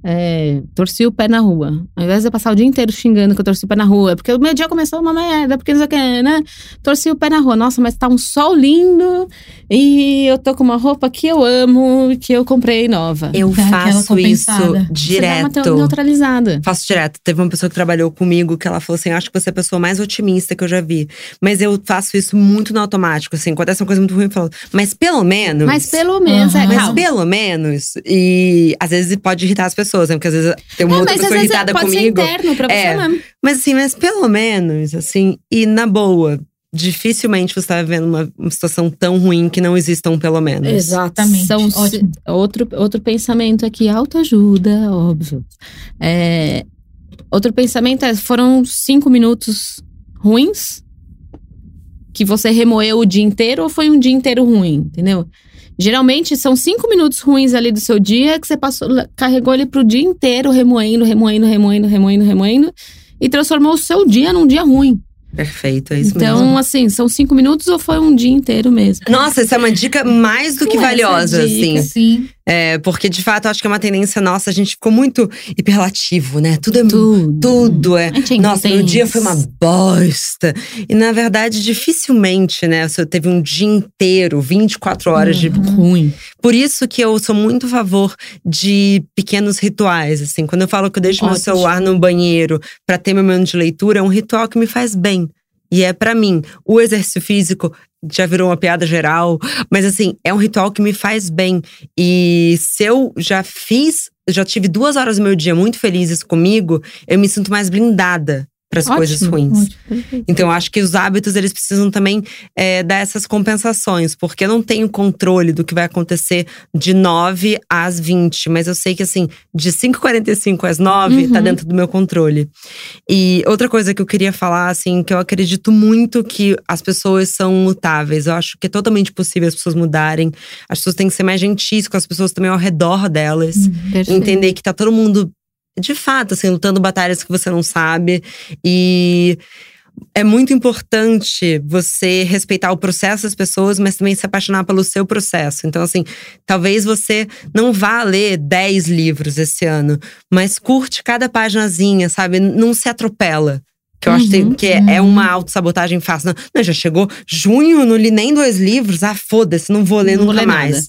É, torci o pé na rua. Ao invés de eu passar o dia inteiro xingando que eu torci o pé na rua, porque o meu dia começou uma merda, porque não sei o que, né? Torci o pé na rua. Nossa, mas tá um sol lindo e eu tô com uma roupa que eu amo, que eu comprei nova. Eu faço isso compensada. Você direto. neutralizada. Faço direto. Teve uma pessoa que trabalhou comigo que ela falou assim: acho que você é a pessoa mais otimista que eu já vi. Mas eu faço isso muito no automático. Assim, acontece uma coisa muito ruim, eu falo, mas pelo menos. Mas pelo menos, é Aham. Mas calma. pelo menos. E às vezes pode irritar as pessoas, né? Porque às vezes tem uma É, outra mas às pessoa vezes irritada pode comigo. ser interno pra você É. mesmo. Mas assim, mas pelo menos, assim, e na boa, dificilmente você tá vivendo uma, uma situação tão ruim que não exista um pelo menos. Exatamente. São Ótimo. outro, outro pensamento aqui, autoajuda, óbvio. É, outro pensamento é: foram cinco minutos ruins que você remoeu o dia inteiro ou foi um dia inteiro ruim, entendeu? Geralmente são cinco minutos ruins ali do seu dia que você passou, carregou ele pro dia inteiro, remoendo, remoendo, remoendo, remoendo, remoendo, e transformou o seu dia num dia ruim. Perfeito, é isso Então, mesmo. assim, são cinco minutos ou foi um dia inteiro mesmo? Nossa, essa é uma dica mais do que Essa valiosa, dica, assim. Sim. É, porque de fato eu acho que é uma tendência nossa, a gente ficou muito hiperlativo, né? Tudo é Tudo. tudo é. É Nossa, meu dia foi uma bosta. E na verdade, dificilmente, né? Você teve um dia inteiro, 24 horas de. ruim. Por isso que eu sou muito a favor de pequenos rituais, assim. Quando eu falo que eu deixo meu Ótimo. celular no banheiro pra ter meu momento de leitura, é um ritual que me faz bem. E é pra mim. O exercício físico já virou uma piada geral, mas assim, é um ritual que me faz bem. E se eu já fiz, já tive duas horas do meu dia muito felizes comigo, eu me sinto mais blindada para as coisas ruins. ótimo. Então, eu acho que os hábitos, eles precisam também é, dar essas compensações. Porque eu não tenho controle do que vai acontecer de 9 às 20. Mas eu sei que, assim, de 5h45 às 9, tá Uhum. dentro do meu controle. E outra coisa que eu queria falar, assim, que eu acredito muito que as pessoas são mutáveis. Eu acho que é totalmente possível as pessoas mudarem. As pessoas têm que ser mais gentis com as pessoas também ao redor delas Perfeito. entender que tá todo mundo, de fato, assim, lutando batalhas que você não sabe. E é muito importante você respeitar o processo das pessoas, mas também se apaixonar pelo seu processo. Então, assim, talvez você não vá ler 10 livros esse ano, mas curte cada paginazinha, sabe? Não se atropela. Que eu acho que Uhum, que é, é uma autossabotagem fácil. Não, não, já chegou junho, não li nem dois livros. Ah, foda-se, não vou ler Não vou nunca ler mais. nada.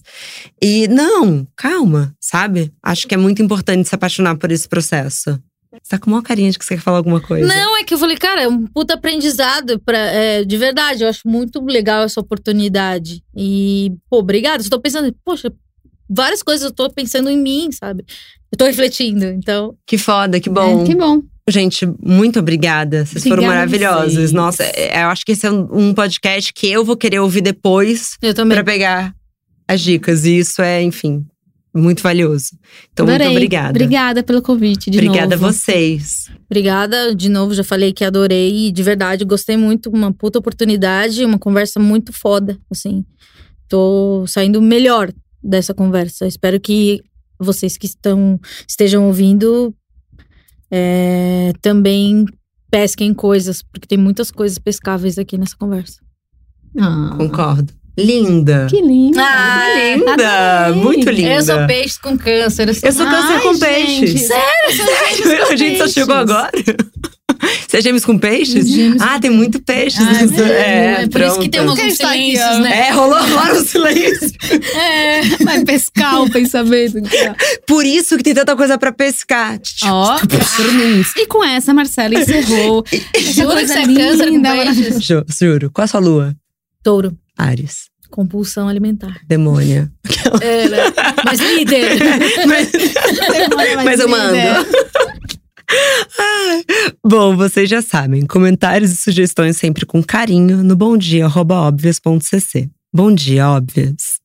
E não, calma, sabe? Acho que é muito importante se apaixonar por esse processo. Você tá com uma carinha de que você quer falar alguma coisa. Não, é que eu falei, cara, é um puta aprendizado pra, é, de verdade. Eu acho muito legal essa oportunidade. E, pô, obrigada. Eu tô pensando, poxa, várias coisas eu tô pensando em mim, sabe? Eu tô refletindo, então. Que foda, que bom. É, que bom. Gente, muito obrigada. Vocês foram Obrigada a maravilhosos. vocês. Nossa, é- eu acho que esse é um um podcast que eu vou querer ouvir depois Eu também. pra pegar as dicas. E isso é, enfim, muito valioso. Então, Adorei. muito obrigada. Obrigada pelo convite de obrigada novo. a vocês. Obrigada, de novo, já falei que adorei e de verdade gostei muito, uma puta oportunidade, uma conversa muito foda, assim. Tô saindo melhor dessa conversa. Espero que vocês que estão estejam ouvindo é, também pesquem coisas, porque tem muitas coisas pescáveis aqui nessa conversa. Ah, Concordo. Linda. Que linda. Ah, linda. adorei. Muito linda. Eu sou peixe com câncer. Eu sou, Eu sou câncer Ai, com gente. peixes. Sério? a gente só chegou agora. Você é gêmeos com peixes? Gêmeos ah, tem muito peixes. Ai, nessa- É, por isso que pronto. tem uns Quem silêncios, né? É, rolou agora um silêncio. É, vai pescar o pensamento. Por isso que tem tanta coisa pra pescar. Ó, e com essa, Marcela encerrou. Jura que você é câncer com peixes? Ju- Juro. Qual a sua lua? Touro, Ares. compulsão alimentar. Demônia. É, né? Mas líder. mas, mas eu mando. Bom, vocês já sabem. Comentários e sugestões sempre com carinho no bomdia.obvias.cc. Bom dia, óbvias.